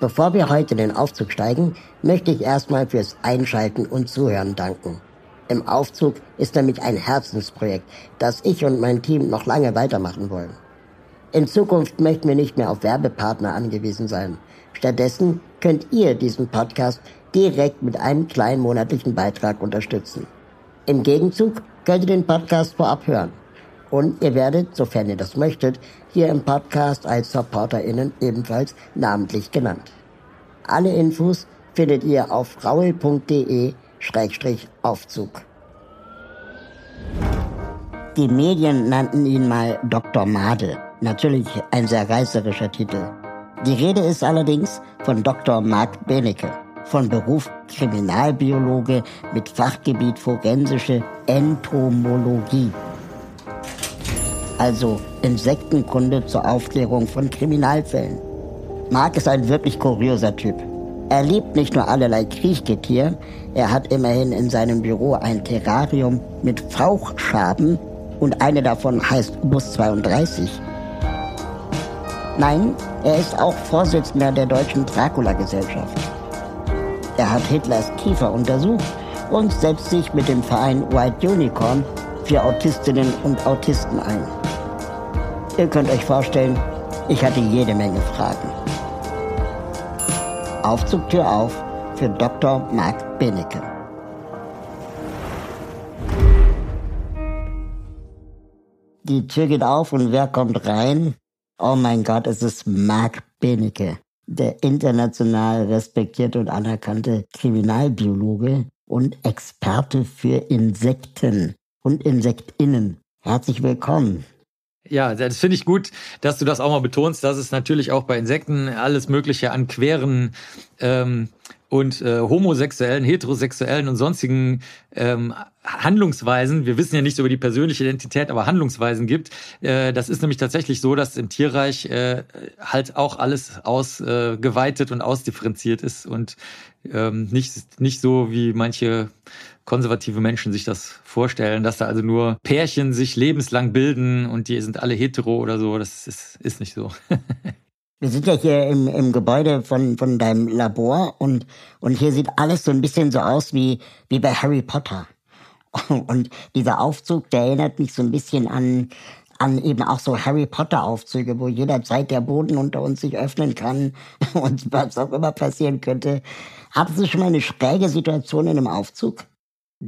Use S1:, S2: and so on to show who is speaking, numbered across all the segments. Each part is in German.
S1: Bevor wir heute in den Aufzug steigen, möchte ich erstmal fürs Einschalten und Zuhören danken. Im Aufzug ist nämlich ein Herzensprojekt, das ich und mein Team noch lange weitermachen wollen. In Zukunft möchten wir nicht mehr auf Werbepartner angewiesen sein. Stattdessen könnt ihr diesen Podcast direkt mit einem kleinen monatlichen Beitrag unterstützen. Im Gegenzug könnt ihr den Podcast vorab hören. Und ihr werdet, sofern ihr das möchtet, hier im Podcast als SupporterInnen ebenfalls namentlich genannt. Alle Infos findet ihr auf raul.de-aufzug. Die Medien nannten ihn mal Dr. Madel. Natürlich ein sehr reißerischer Titel. Die Rede ist allerdings von Dr. Marc Benecke, von Beruf Kriminalbiologe mit Fachgebiet forensische Entomologie. Also Insektenkunde zur Aufklärung von Kriminalfällen. Marc ist ein wirklich kurioser Typ. Er liebt nicht nur allerlei Kriechgetier, er hat immerhin in seinem Büro ein Terrarium mit Fauchschaben und eine davon heißt Bus 32. Nein, er ist auch Vorsitzender der Deutschen Dracula-Gesellschaft. Er hat Hitlers Kiefer untersucht und setzt sich mit dem Verein White Unicorn für Autistinnen und Autisten ein. Ihr könnt euch vorstellen, ich hatte jede Menge Fragen. Aufzugtür auf für Dr. Marc Benecke. Die Tür geht auf und wer kommt rein? Oh mein Gott, es ist Marc Benecke, der international respektierte und anerkannte Kriminalbiologe und Experte für Insekten und Insektinnen. Herzlich willkommen.
S2: Ja, das finde ich gut, dass du das auch mal betonst, dass es natürlich auch bei Insekten alles Mögliche an queren ähm, und äh, homosexuellen, heterosexuellen und sonstigen ähm, Handlungsweisen, wir wissen ja nichts über die persönliche Identität, aber Handlungsweisen gibt. Äh, das ist nämlich tatsächlich so, dass im Tierreich äh, halt auch alles ausgeweitet äh, und ausdifferenziert ist und ähm, nicht, nicht so wie manche konservative Menschen sich das vorstellen, dass da also nur Pärchen sich lebenslang bilden und die sind alle hetero oder so. Das ist, ist nicht so.
S1: Wir sind ja hier im, im Gebäude von, von deinem Labor und, und hier sieht alles so ein bisschen so aus wie, wie bei Harry Potter. Und dieser Aufzug, der erinnert mich so ein bisschen an, an eben auch so Harry Potter Aufzüge, wo jederzeit der Boden unter uns sich öffnen kann und was auch immer passieren könnte. Hattest du schon mal eine schräge Situation in einem Aufzug?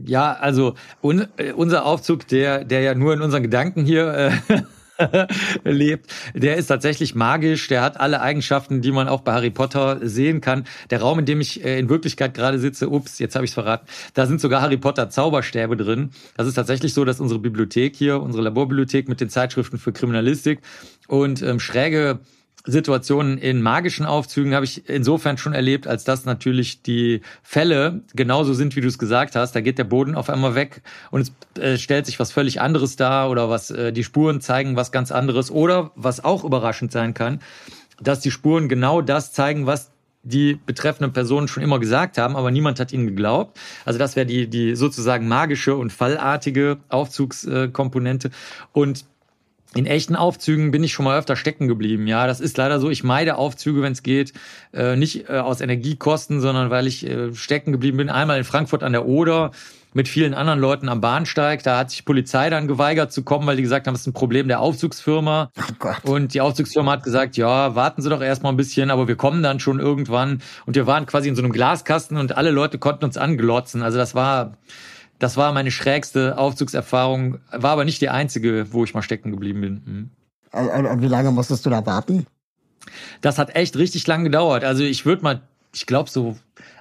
S2: Ja, also un, äh, unser Aufzug, der, der ja nur in unseren Gedanken hier äh, lebt, der ist tatsächlich magisch, der hat alle Eigenschaften, die man auch bei Harry Potter sehen kann. Der Raum, in dem ich äh, in Wirklichkeit gerade sitze, ups, jetzt habe ich es verraten, da sind sogar Harry Potter Zauberstäbe drin. Das ist tatsächlich so, dass unsere Bibliothek hier, unsere Laborbibliothek mit den Zeitschriften für Kriminalistik und ähm, schräge Situationen in magischen Aufzügen habe ich insofern schon erlebt, als dass natürlich die Fälle genauso sind, wie du es gesagt hast. Da geht der Boden auf einmal weg und es äh, stellt sich was völlig anderes dar oder was äh, die Spuren zeigen was ganz anderes oder was auch überraschend sein kann, dass die Spuren genau das zeigen, was die betreffenden Personen schon immer gesagt haben, aber niemand hat ihnen geglaubt. Also das wäre die, die sozusagen magische und fallartige Aufzugskomponente. Und in echten Aufzügen bin ich schon mal öfter stecken geblieben. Ja, das ist leider so. Ich meide Aufzüge, wenn es geht, äh, nicht äh, aus Energiekosten, sondern weil ich äh, stecken geblieben bin. Einmal in Frankfurt an der Oder mit vielen anderen Leuten am Bahnsteig. Da hat sich Polizei dann geweigert zu kommen, weil die gesagt haben, das ist ein Problem der Aufzugsfirma. Oh und die Aufzugsfirma hat gesagt, ja, warten Sie doch erstmal ein bisschen, aber wir kommen dann schon irgendwann. Und wir waren quasi in so einem Glaskasten und alle Leute konnten uns anglotzen. Also das war das war meine schrägste Aufzugserfahrung, war aber nicht die einzige, wo ich mal stecken geblieben bin. Mhm.
S1: Und wie lange musstest du da warten?
S2: Das hat echt richtig lang gedauert. Also ich würde mal, ich glaube so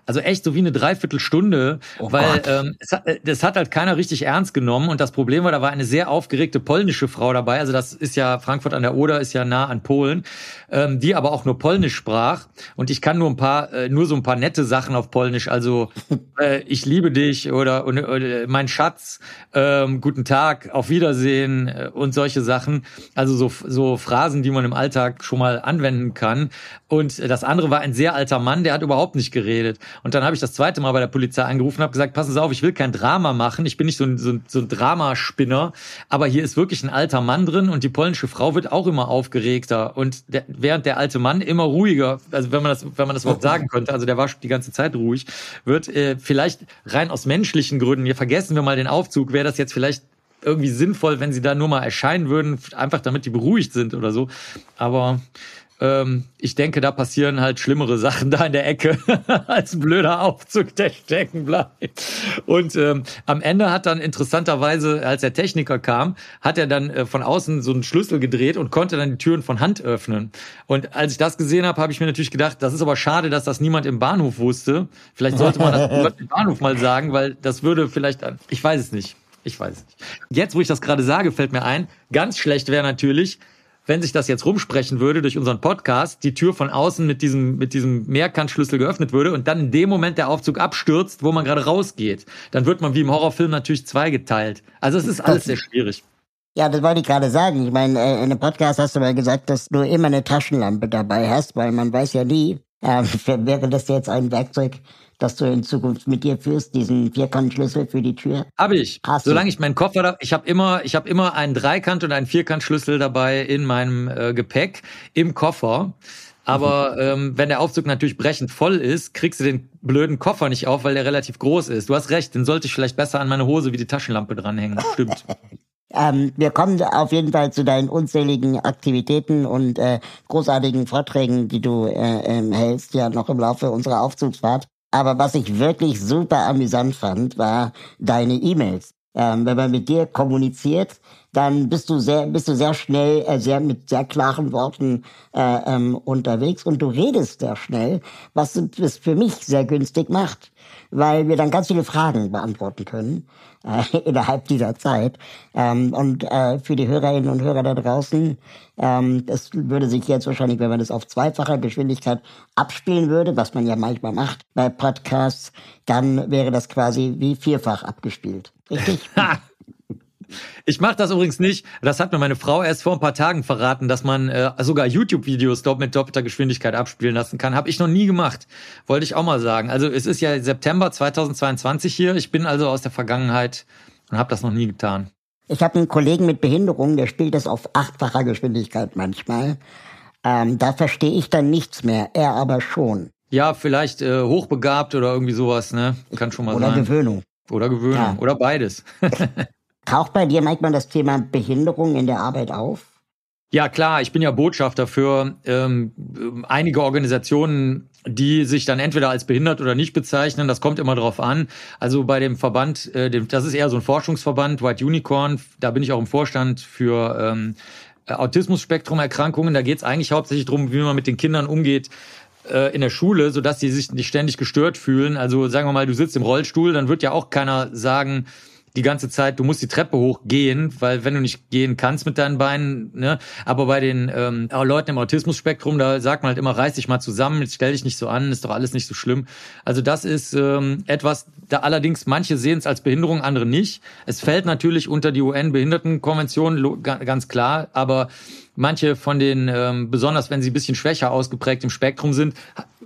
S2: also echt so wie eine Dreiviertelstunde, oh weil ähm, es, hat, das hat halt keiner richtig ernst genommen. Und das Problem war, da war eine sehr aufgeregte polnische Frau dabei. Also das ist ja, Frankfurt an der Oder ist ja nah an Polen, ähm, die aber auch nur Polnisch sprach. Und ich kann nur ein paar, äh, nur so ein paar nette Sachen auf Polnisch. Also äh, ich liebe dich oder, oder, oder mein Schatz, ähm, guten Tag, auf Wiedersehen äh, und solche Sachen. Also so, so Phrasen, die man im Alltag schon mal anwenden kann. Und das andere war ein sehr alter Mann, der hat überhaupt nicht geredet. Und dann habe ich das zweite Mal bei der Polizei angerufen und habe gesagt, passen Sie auf, ich will kein Drama machen. Ich bin nicht so ein, so ein, so ein Dramaspinner. Aber hier ist wirklich ein alter Mann drin und die polnische Frau wird auch immer aufgeregter. Und der, während der alte Mann immer ruhiger, also wenn man das, wenn man das überhaupt sagen könnte, also der war die ganze Zeit ruhig, wird äh, vielleicht rein aus menschlichen Gründen, hier vergessen wir mal den Aufzug, wäre das jetzt vielleicht irgendwie sinnvoll, wenn sie da nur mal erscheinen würden, einfach damit die beruhigt sind oder so. Aber ähm, ich denke, da passieren halt schlimmere Sachen da in der Ecke als ein blöder Aufzug, der stecken bleibt. Und ähm, am Ende hat dann interessanterweise, als der Techniker kam, hat er dann äh, von außen so einen Schlüssel gedreht und konnte dann die Türen von Hand öffnen. Und als ich das gesehen habe, habe ich mir natürlich gedacht, das ist aber schade, dass das niemand im Bahnhof wusste. Vielleicht sollte man das im Bahnhof mal sagen, weil das würde vielleicht, ich weiß es nicht. Ich weiß es nicht. Jetzt, wo ich das gerade sage, fällt mir ein, ganz schlecht wäre natürlich, wenn sich das jetzt rumsprechen würde durch unseren Podcast, die Tür von außen mit diesem, mit diesem Mehrkantschlüssel geöffnet würde und dann in dem Moment der Aufzug abstürzt, wo man gerade rausgeht, dann wird man wie im Horrorfilm natürlich zweigeteilt. Also es ist alles sehr schwierig.
S1: Ja, das wollte ich gerade sagen. Ich meine, äh, in einem Podcast hast du mal gesagt, dass du immer eine Taschenlampe dabei hast, weil man weiß ja nie, äh, wäre das jetzt ein Werkzeug, dass du in Zukunft mit dir führst, diesen Vierkantschlüssel für die Tür?
S2: Habe ich. Hast Solange du? ich meinen Koffer da, ich habe immer, ich habe immer einen Dreikant und einen Vierkantschlüssel dabei in meinem äh, Gepäck im Koffer. Aber mhm. ähm, wenn der Aufzug natürlich brechend voll ist, kriegst du den blöden Koffer nicht auf, weil der relativ groß ist. Du hast recht, den sollte ich vielleicht besser an meine Hose wie die Taschenlampe dranhängen. Stimmt.
S1: Ähm, wir kommen auf jeden Fall zu deinen unzähligen Aktivitäten und äh, großartigen Vorträgen, die du äh, äh, hältst, ja noch im Laufe unserer Aufzugsfahrt. Aber was ich wirklich super amüsant fand, war deine E-Mails. Ähm, wenn man mit dir kommuniziert, dann bist du sehr, bist du sehr schnell, äh, sehr mit sehr klaren Worten äh, ähm, unterwegs und du redest sehr schnell, was es für mich sehr günstig macht, weil wir dann ganz viele Fragen beantworten können äh, innerhalb dieser Zeit. Ähm, und äh, für die Hörerinnen und Hörer da draußen, ähm, das würde sich jetzt wahrscheinlich, wenn man das auf zweifacher Geschwindigkeit abspielen würde, was man ja manchmal macht bei Podcasts, dann wäre das quasi wie vierfach abgespielt. Richtig?
S2: Ich mache das übrigens nicht. Das hat mir meine Frau erst vor ein paar Tagen verraten, dass man äh, sogar YouTube-Videos dort mit doppelter Geschwindigkeit abspielen lassen kann. Habe ich noch nie gemacht. Wollte ich auch mal sagen. Also es ist ja September 2022 hier. Ich bin also aus der Vergangenheit und habe das noch nie getan.
S1: Ich habe einen Kollegen mit Behinderung, der spielt das auf achtfacher Geschwindigkeit manchmal. Ähm, da verstehe ich dann nichts mehr. Er aber schon.
S2: Ja, vielleicht äh, hochbegabt oder irgendwie sowas, ne? Kann schon mal
S1: oder
S2: sein.
S1: Oder Gewöhnung.
S2: Oder Gewöhnung. Ja. Oder beides.
S1: Taucht bei dir manchmal das Thema Behinderung in der Arbeit auf?
S2: Ja, klar, ich bin ja Botschafter für ähm, einige Organisationen, die sich dann entweder als behindert oder nicht bezeichnen. Das kommt immer drauf an. Also bei dem Verband, äh, dem, das ist eher so ein Forschungsverband, White Unicorn, da bin ich auch im Vorstand für ähm, Autismus-Spektrum-Erkrankungen. Da geht es eigentlich hauptsächlich darum, wie man mit den Kindern umgeht, äh, in der Schule, sodass sie sich nicht ständig gestört fühlen. Also sagen wir mal, du sitzt im Rollstuhl, dann wird ja auch keiner sagen, die ganze Zeit, du musst die Treppe hochgehen, weil wenn du nicht gehen kannst mit deinen Beinen, ne, aber bei den ähm, Leuten im Autismus-Spektrum, da sagt man halt immer, reiß dich mal zusammen, stell dich nicht so an, ist doch alles nicht so schlimm. Also das ist ähm, etwas, da allerdings manche sehen es als Behinderung, andere nicht. Es fällt natürlich unter die UN-Behindertenkonvention, ganz klar, aber manche von den, ähm, besonders wenn sie ein bisschen schwächer ausgeprägt im Spektrum sind,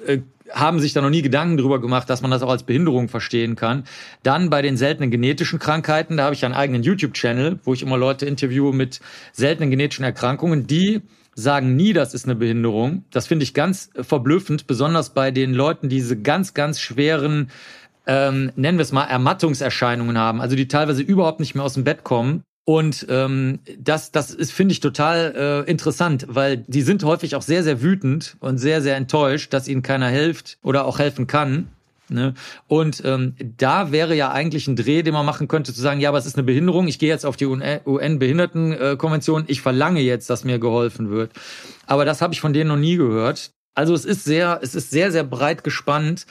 S2: äh, haben sich da noch nie Gedanken drüber gemacht, dass man das auch als Behinderung verstehen kann. Dann bei den seltenen genetischen Krankheiten, da habe ich einen eigenen YouTube-Channel, wo ich immer Leute interviewe mit seltenen genetischen Erkrankungen, die sagen nie, das ist eine Behinderung. Das finde ich ganz verblüffend, besonders bei den Leuten, die diese ganz, ganz schweren, ähm, nennen wir es mal, Ermattungserscheinungen haben, also die teilweise überhaupt nicht mehr aus dem Bett kommen und ähm, das, das ist, finde ich, total äh, interessant, weil die sind häufig auch sehr, sehr wütend und sehr, sehr enttäuscht, dass ihnen keiner hilft oder auch helfen kann. Ne? Und ähm, da wäre ja eigentlich ein Dreh, den man machen könnte, zu sagen, ja, aber es ist eine Behinderung, ich gehe jetzt auf die UN-Behindertenkonvention, ich verlange jetzt, dass mir geholfen wird. Aber das habe ich von denen noch nie gehört. Also es ist sehr, es ist sehr, sehr breit gespannt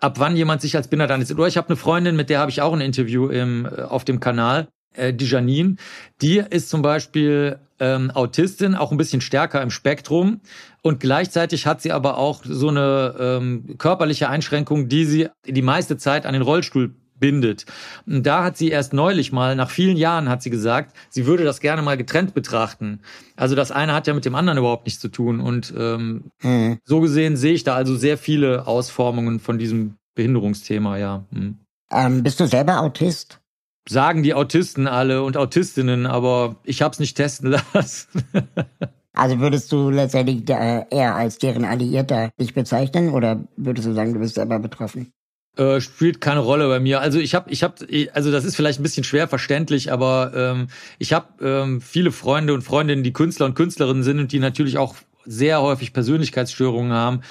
S2: ab wann jemand sich als dann ist. Oder ich habe eine Freundin, mit der habe ich auch ein Interview im, äh, auf dem Kanal, äh, die Janine. Die ist zum Beispiel ähm, Autistin, auch ein bisschen stärker im Spektrum. Und gleichzeitig hat sie aber auch so eine ähm, körperliche Einschränkung, die sie die meiste Zeit an den Rollstuhl bindet. Und da hat sie erst neulich mal, nach vielen Jahren hat sie gesagt, sie würde das gerne mal getrennt betrachten. Also das eine hat ja mit dem anderen überhaupt nichts zu tun. Und ähm, mhm. so gesehen sehe ich da also sehr viele Ausformungen von diesem Behinderungsthema, ja.
S1: Mhm. Ähm, bist du selber Autist?
S2: Sagen die Autisten alle und Autistinnen, aber ich habe es nicht testen lassen.
S1: Also würdest du letztendlich äh, eher als deren Alliierter dich bezeichnen oder würdest du sagen, du bist selber betroffen?
S2: Äh, spielt keine Rolle bei mir. Also ich habe, ich habe, also das ist vielleicht ein bisschen schwer verständlich, aber ähm, ich habe ähm, viele Freunde und Freundinnen, die Künstler und Künstlerinnen sind und die natürlich auch sehr häufig Persönlichkeitsstörungen haben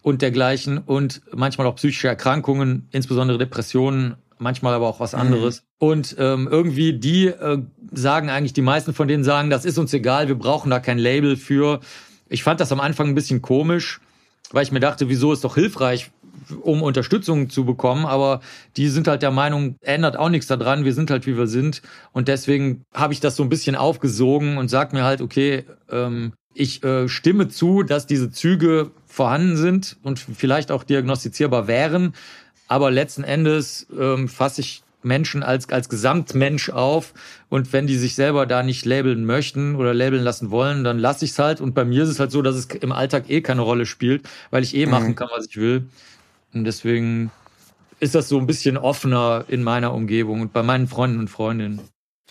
S2: und dergleichen und manchmal auch psychische Erkrankungen, insbesondere Depressionen, manchmal aber auch was mhm. anderes. Mhm. Und ähm, irgendwie die äh, sagen eigentlich, die meisten von denen sagen, das ist uns egal, wir brauchen da kein Label für. Ich fand das am Anfang ein bisschen komisch, weil ich mir dachte, wieso ist doch hilfreich, um Unterstützung zu bekommen, aber die sind halt der Meinung, ändert auch nichts daran, wir sind halt wie wir sind und deswegen habe ich das so ein bisschen aufgesogen und sag mir halt, okay, ähm, ich äh, stimme zu, dass diese Züge vorhanden sind und vielleicht auch diagnostizierbar wären, aber letzten Endes ähm, fasse ich Menschen als, als Gesamtmensch auf. Und wenn die sich selber da nicht labeln möchten oder labeln lassen wollen, dann lasse ich es halt. Und bei mir ist es halt so, dass es im Alltag eh keine Rolle spielt, weil ich eh mhm. machen kann, was ich will. Und deswegen ist das so ein bisschen offener in meiner Umgebung und bei meinen Freunden und Freundinnen.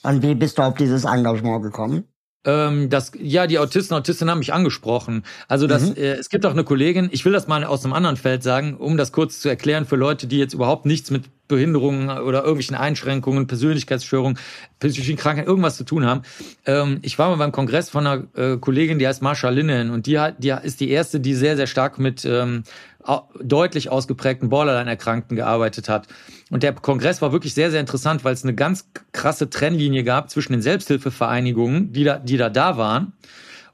S1: Und wie bist du auf dieses Engagement gekommen?
S2: Ähm, das, ja, die Autisten Autistinnen haben mich angesprochen. Also das, mhm. äh, es gibt auch eine Kollegin, ich will das mal aus einem anderen Feld sagen, um das kurz zu erklären für Leute, die jetzt überhaupt nichts mit Behinderungen oder irgendwelchen Einschränkungen, Persönlichkeitsstörungen, psychischen Krankheiten, irgendwas zu tun haben. Ähm, ich war mal beim Kongress von einer äh, Kollegin, die heißt Marsha Linnen und die, hat, die ist die erste, die sehr, sehr stark mit ähm, deutlich ausgeprägten Borderline-Erkrankten gearbeitet hat. Und der Kongress war wirklich sehr, sehr interessant, weil es eine ganz krasse Trennlinie gab zwischen den Selbsthilfevereinigungen, die da, die da da waren,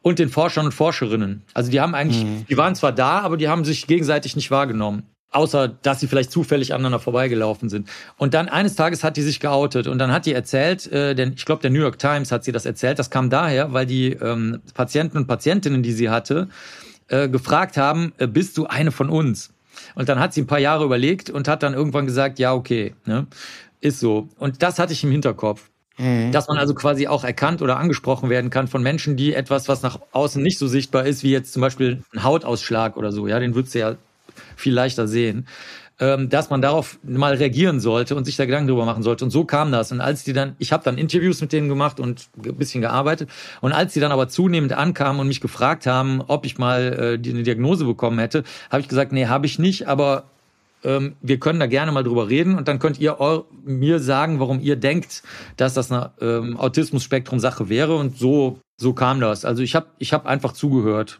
S2: und den Forschern und Forscherinnen. Also die haben eigentlich, mhm. die waren zwar da, aber die haben sich gegenseitig nicht wahrgenommen. Außer, dass sie vielleicht zufällig aneinander vorbeigelaufen sind. Und dann eines Tages hat die sich geoutet und dann hat die erzählt, äh, denn ich glaube, der New York Times hat sie das erzählt. Das kam daher, weil die ähm, Patienten und Patientinnen, die sie hatte, äh, gefragt haben, äh, bist du eine von uns? Und dann hat sie ein paar Jahre überlegt und hat dann irgendwann gesagt, ja, okay, ne, ist so. Und das hatte ich im Hinterkopf. Mhm. Dass man also quasi auch erkannt oder angesprochen werden kann von Menschen, die etwas, was nach außen nicht so sichtbar ist, wie jetzt zum Beispiel ein Hautausschlag oder so, ja, den würdest du ja viel leichter sehen ähm, dass man darauf mal reagieren sollte und sich da Gedanken drüber machen sollte. Und so kam das. Und als die dann, ich habe dann Interviews mit denen gemacht und ein bisschen gearbeitet. Und als die dann aber zunehmend ankamen und mich gefragt haben, ob ich mal äh, die, eine Diagnose bekommen hätte, habe ich gesagt, nee, habe ich nicht, aber ähm, wir können da gerne mal drüber reden und dann könnt ihr mir sagen, warum ihr denkt, dass das eine ähm, Autismus-Spektrum-Sache wäre. Und so, so kam das. Also ich habe ich hab einfach zugehört.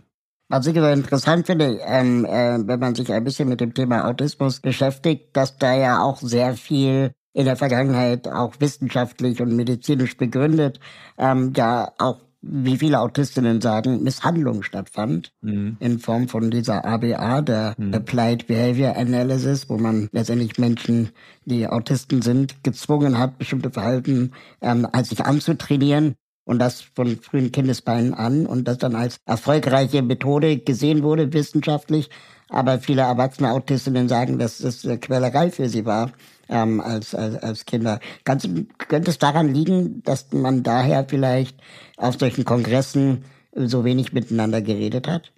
S1: Was ich aber interessant finde, ähm, äh, wenn man sich ein bisschen mit dem Thema Autismus beschäftigt, dass da ja auch sehr viel in der Vergangenheit auch wissenschaftlich und medizinisch begründet, ähm, ja auch wie viele Autistinnen sagen, Misshandlung stattfand mhm. in Form von dieser ABA, der mhm. Applied Behavior Analysis, wo man letztendlich Menschen, die Autisten sind, gezwungen hat, bestimmte Verhalten ähm, als sich anzutrainieren und das von frühen Kindesbeinen an und das dann als erfolgreiche Methode gesehen wurde wissenschaftlich. Aber viele erwachsene Autistinnen sagen, dass das eine Quälerei für sie war ähm, als, als, als Kinder. Ganz, könnte es daran liegen, dass man daher vielleicht auf solchen Kongressen so wenig miteinander geredet hat?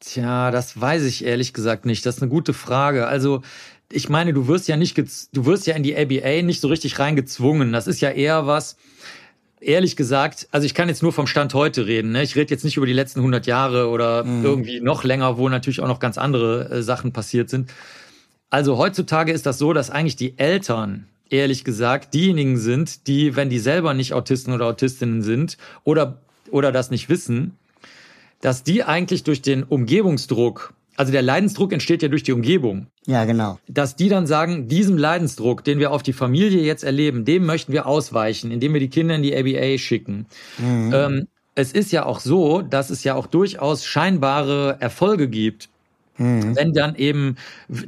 S2: Tja, das weiß ich ehrlich gesagt nicht. Das ist eine gute Frage. Also ich meine, du wirst ja nicht, du wirst ja in die ABA nicht so richtig reingezwungen. Das ist ja eher was, ehrlich gesagt, also ich kann jetzt nur vom Stand heute reden. Ne? Ich rede jetzt nicht über die letzten 100 Jahre oder mhm. irgendwie noch länger, wo natürlich auch noch ganz andere äh, Sachen passiert sind. Also heutzutage ist das so, dass eigentlich die Eltern, ehrlich gesagt, diejenigen sind, die, wenn die selber nicht Autisten oder Autistinnen sind oder, oder das nicht wissen, dass die eigentlich durch den Umgebungsdruck also der Leidensdruck entsteht ja durch die Umgebung.
S1: Ja, genau.
S2: Dass die dann sagen, diesem Leidensdruck, den wir auf die Familie jetzt erleben, dem möchten wir ausweichen, indem wir die Kinder in die ABA schicken. Mhm. Ähm, es ist ja auch so, dass es ja auch durchaus scheinbare Erfolge gibt Mhm. Wenn dann eben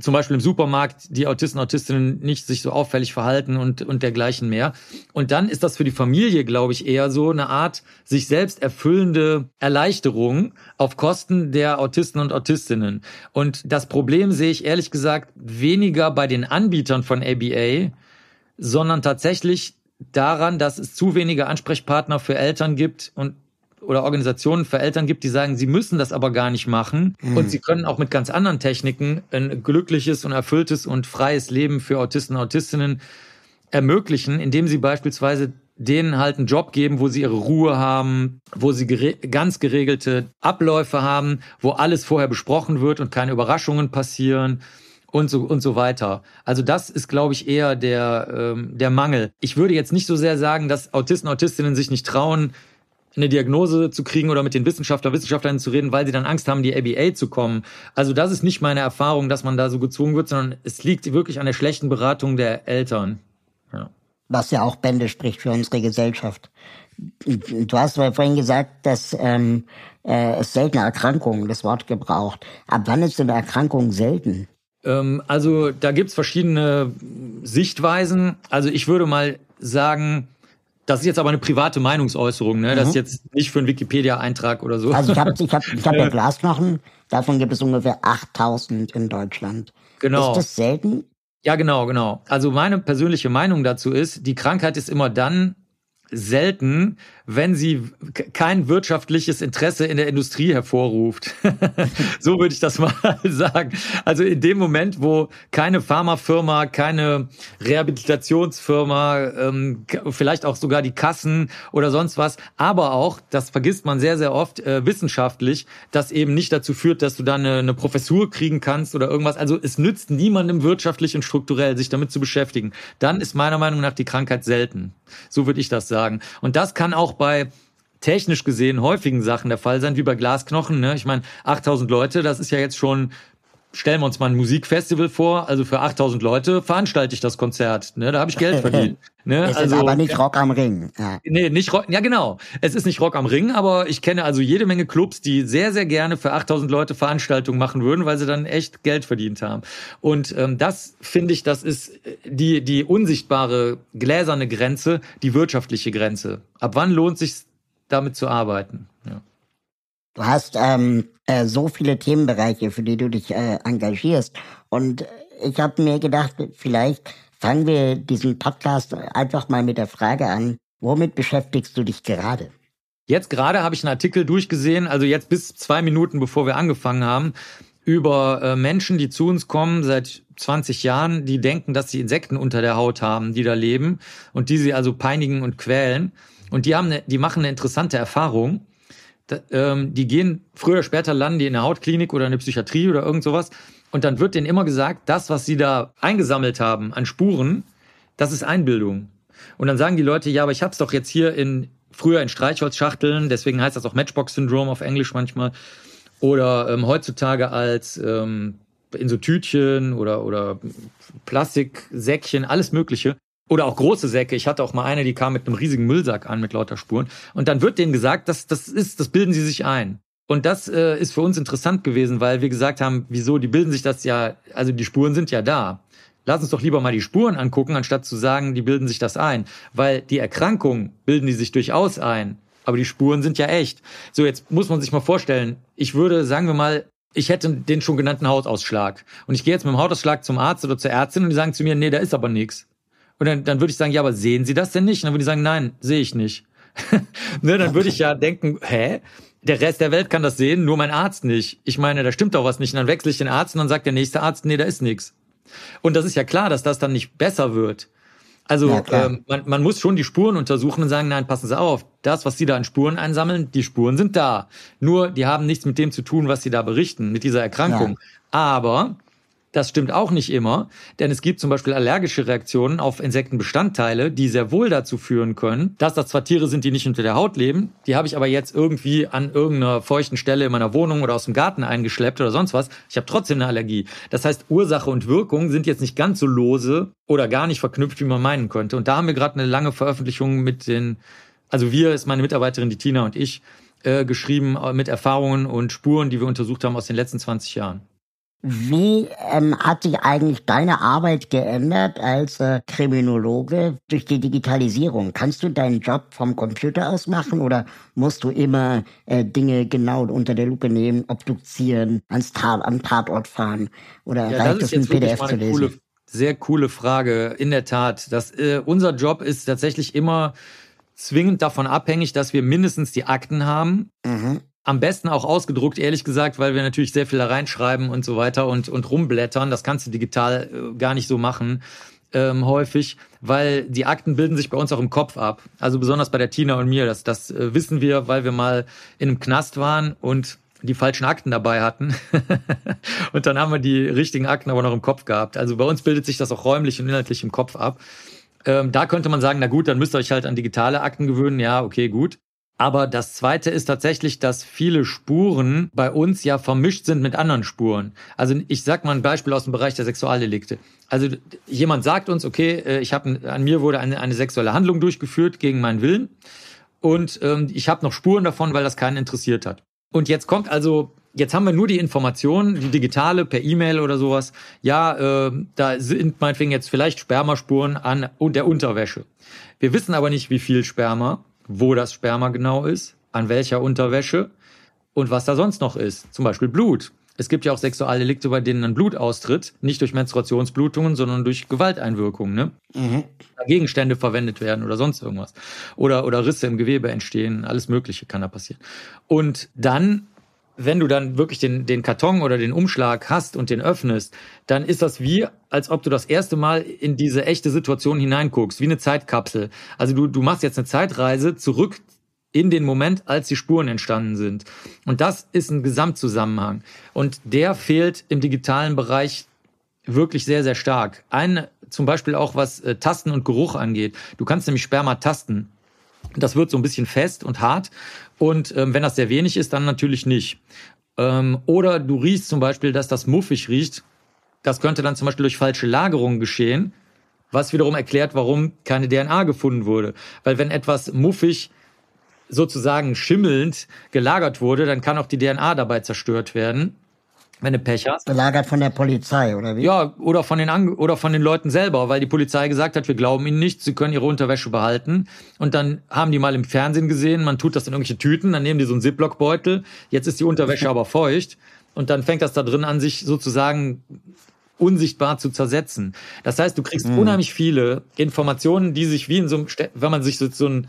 S2: zum Beispiel im Supermarkt die Autisten, Autistinnen nicht sich so auffällig verhalten und, und dergleichen mehr. Und dann ist das für die Familie, glaube ich, eher so eine Art sich selbst erfüllende Erleichterung auf Kosten der Autisten und Autistinnen. Und das Problem sehe ich ehrlich gesagt weniger bei den Anbietern von ABA, sondern tatsächlich daran, dass es zu wenige Ansprechpartner für Eltern gibt und oder Organisationen für Eltern gibt, die sagen, sie müssen das aber gar nicht machen mhm. und sie können auch mit ganz anderen Techniken ein glückliches und erfülltes und freies Leben für Autisten und Autistinnen ermöglichen, indem sie beispielsweise denen halt einen Job geben, wo sie ihre Ruhe haben, wo sie gere ganz geregelte Abläufe haben, wo alles vorher besprochen wird und keine Überraschungen passieren und so und so weiter. Also das ist, glaube ich, eher der ähm, der Mangel. Ich würde jetzt nicht so sehr sagen, dass Autisten Autistinnen sich nicht trauen, eine Diagnose zu kriegen oder mit den Wissenschaftler, Wissenschaftlerinnen zu reden, weil sie dann Angst haben, die ABA zu kommen. Also das ist nicht meine Erfahrung, dass man da so gezwungen wird, sondern es liegt wirklich an der schlechten Beratung der Eltern.
S1: Ja. Was ja auch Bände spricht für unsere Gesellschaft. Du hast vorhin gesagt, dass ähm, äh, es seltene Erkrankungen das Wort gebraucht. Ab wann ist eine Erkrankung selten?
S2: Ähm, also da gibt's verschiedene Sichtweisen. Also ich würde mal sagen, das ist jetzt aber eine private Meinungsäußerung, ne? Das mhm. ist jetzt nicht für einen Wikipedia-Eintrag oder so.
S1: Also ich habe ich hab, ich hab ja Glasknochen, davon gibt es ungefähr 8000 in Deutschland. Genau. Ist das selten?
S2: Ja, genau, genau. Also meine persönliche Meinung dazu ist, die Krankheit ist immer dann selten, wenn sie kein wirtschaftliches Interesse in der Industrie hervorruft. so würde ich das mal sagen. Also in dem Moment, wo keine Pharmafirma, keine Rehabilitationsfirma, ähm, vielleicht auch sogar die Kassen oder sonst was, aber auch, das vergisst man sehr, sehr oft, äh, wissenschaftlich, das eben nicht dazu führt, dass du dann eine, eine Professur kriegen kannst oder irgendwas. Also es nützt niemandem wirtschaftlich und strukturell, sich damit zu beschäftigen. Dann ist meiner Meinung nach die Krankheit selten. So würde ich das sagen. Und das kann auch bei technisch gesehen häufigen Sachen der Fall sein, wie bei Glasknochen. Ne? Ich meine, 8000 Leute, das ist ja jetzt schon stellen wir uns mal ein Musikfestival vor, also für 8000 Leute veranstalte ich das Konzert, ne, da habe ich Geld verdient. Ne?
S1: Es
S2: also,
S1: ist aber nicht Rock am Ring.
S2: Ja. Nee, nicht Rock, ja genau, es ist nicht Rock am Ring, aber ich kenne also jede Menge Clubs, die sehr, sehr gerne für 8000 Leute Veranstaltungen machen würden, weil sie dann echt Geld verdient haben. Und ähm, das finde ich, das ist die, die unsichtbare gläserne Grenze, die wirtschaftliche Grenze. Ab wann lohnt sich damit zu arbeiten? Ja.
S1: Du hast ähm, äh, so viele Themenbereiche, für die du dich äh, engagierst. Und ich habe mir gedacht, vielleicht fangen wir diesen Podcast einfach mal mit der Frage an, womit beschäftigst du dich gerade?
S2: Jetzt gerade habe ich einen Artikel durchgesehen, also jetzt bis zwei Minuten bevor wir angefangen haben, über äh, Menschen, die zu uns kommen seit 20 Jahren, die denken, dass sie Insekten unter der Haut haben, die da leben und die sie also peinigen und quälen. Und die haben, eine, die machen eine interessante Erfahrung ähm, die gehen früher oder später landen die in der Hautklinik oder in der Psychiatrie oder irgend sowas. Und dann wird denen immer gesagt, das, was sie da eingesammelt haben an Spuren, das ist Einbildung. Und dann sagen die Leute, ja, aber ich hab's doch jetzt hier in früher in Streichholzschachteln, deswegen heißt das auch Matchbox-Syndrom auf Englisch manchmal. Oder ähm, heutzutage als ähm, in so Tütchen oder, oder Plastiksäckchen, alles Mögliche. Oder auch große Säcke. Ich hatte auch mal eine, die kam mit einem riesigen Müllsack an mit lauter Spuren. Und dann wird denen gesagt, das, das ist, das bilden sie sich ein. Und das äh, ist für uns interessant gewesen, weil wir gesagt haben, wieso, die bilden sich das ja, also die Spuren sind ja da. Lass uns doch lieber mal die Spuren angucken, anstatt zu sagen, die bilden sich das ein. Weil die Erkrankung bilden die sich durchaus ein. Aber die Spuren sind ja echt. So, jetzt muss man sich mal vorstellen, ich würde, sagen wir mal, ich hätte den schon genannten Hautausschlag. Und ich gehe jetzt mit dem Hautausschlag zum Arzt oder zur Ärztin und die sagen zu mir, nee, da ist aber nichts. Und dann, dann würde ich sagen, ja, aber sehen Sie das denn nicht? Und dann würde ich sagen, nein, sehe ich nicht. ne, dann würde ich ja denken, hä? Der Rest der Welt kann das sehen, nur mein Arzt nicht. Ich meine, da stimmt doch was nicht. Und dann wechsle ich den Arzt und dann sagt der nächste Arzt, nee, da ist nichts. Und das ist ja klar, dass das dann nicht besser wird. Also ja, ähm, man, man muss schon die Spuren untersuchen und sagen, nein, passen Sie auf, das, was Sie da an Spuren einsammeln, die Spuren sind da. Nur, die haben nichts mit dem zu tun, was Sie da berichten, mit dieser Erkrankung. Ja. Aber das stimmt auch nicht immer, denn es gibt zum Beispiel allergische Reaktionen auf Insektenbestandteile, die sehr wohl dazu führen können, dass das zwar Tiere sind, die nicht unter der Haut leben, die habe ich aber jetzt irgendwie an irgendeiner feuchten Stelle in meiner Wohnung oder aus dem Garten eingeschleppt oder sonst was. Ich habe trotzdem eine Allergie. Das heißt, Ursache und Wirkung sind jetzt nicht ganz so lose oder gar nicht verknüpft, wie man meinen könnte. Und da haben wir gerade eine lange Veröffentlichung mit den, also wir ist meine Mitarbeiterin, die Tina und ich, äh, geschrieben äh, mit Erfahrungen und Spuren, die wir untersucht haben aus den letzten 20 Jahren.
S1: Wie ähm, hat sich eigentlich deine Arbeit geändert als äh, Kriminologe durch die Digitalisierung? Kannst du deinen Job vom Computer aus machen oder musst du immer äh, Dinge genau unter der Lupe nehmen, obduzieren, ans Tat, am Tatort fahren oder
S2: ja, reicht es, ein PDF zu lesen? Coole, sehr coole Frage. In der Tat, das, äh, unser Job ist tatsächlich immer zwingend davon abhängig, dass wir mindestens die Akten haben. Mhm am besten auch ausgedruckt, ehrlich gesagt, weil wir natürlich sehr viel da reinschreiben und so weiter und, und rumblättern. Das kannst du digital äh, gar nicht so machen. Ähm, häufig, weil die Akten bilden sich bei uns auch im Kopf ab. Also besonders bei der Tina und mir. Das, das äh, wissen wir, weil wir mal in einem Knast waren und die falschen Akten dabei hatten. und dann haben wir die richtigen Akten aber noch im Kopf gehabt. Also bei uns bildet sich das auch räumlich und inhaltlich im Kopf ab. Ähm, da könnte man sagen, na gut, dann müsst ihr euch halt an digitale Akten gewöhnen. Ja, okay, gut. Aber das Zweite ist tatsächlich, dass viele Spuren bei uns ja vermischt sind mit anderen Spuren. Also ich sag mal ein Beispiel aus dem Bereich der Sexualdelikte. Also jemand sagt uns, okay, äh, ich habe an mir wurde eine, eine sexuelle Handlung durchgeführt gegen meinen Willen und ähm, ich habe noch Spuren davon, weil das keinen interessiert hat. Und jetzt kommt also Jetzt haben wir nur die Informationen, die digitale per E-Mail oder sowas. Ja, äh, da sind meinetwegen jetzt vielleicht Spermaspuren an der Unterwäsche. Wir wissen aber nicht, wie viel Sperma wo das Sperma genau ist, an welcher Unterwäsche und was da sonst noch ist. Zum Beispiel Blut. Es gibt ja auch Sexualdelikte, bei denen dann Blut austritt, nicht durch Menstruationsblutungen, sondern durch Gewalteinwirkungen, ne? Mhm. Gegenstände verwendet werden oder sonst irgendwas. Oder, oder Risse im Gewebe entstehen, alles Mögliche kann da passieren. Und dann wenn du dann wirklich den, den Karton oder den Umschlag hast und den öffnest, dann ist das wie, als ob du das erste Mal in diese echte Situation hineinguckst, wie eine Zeitkapsel. Also du, du machst jetzt eine Zeitreise zurück in den Moment, als die Spuren entstanden sind. Und das ist ein Gesamtzusammenhang. Und der fehlt im digitalen Bereich wirklich sehr, sehr stark. Ein, zum Beispiel auch was äh, Tasten und Geruch angeht. Du kannst nämlich Sperma tasten. Das wird so ein bisschen fest und hart. Und ähm, wenn das sehr wenig ist, dann natürlich nicht. Ähm, oder du riechst zum Beispiel, dass das muffig riecht. Das könnte dann zum Beispiel durch falsche Lagerung geschehen, was wiederum erklärt, warum keine DNA gefunden wurde. Weil wenn etwas muffig sozusagen schimmelnd gelagert wurde, dann kann auch die DNA dabei zerstört werden wenn du Pech hast.
S1: Belagert von der Polizei, oder wie?
S2: Ja, oder von den Ange oder von den Leuten selber, weil die Polizei gesagt hat, wir glauben ihnen nicht, sie können ihre Unterwäsche behalten. Und dann haben die mal im Fernsehen gesehen, man tut das in irgendwelche Tüten, dann nehmen die so einen Ziploc-Beutel, jetzt ist die Unterwäsche aber feucht und dann fängt das da drin an, sich sozusagen unsichtbar zu zersetzen. Das heißt, du kriegst mhm. unheimlich viele Informationen, die sich wie in so einem, wenn man sich so, so ein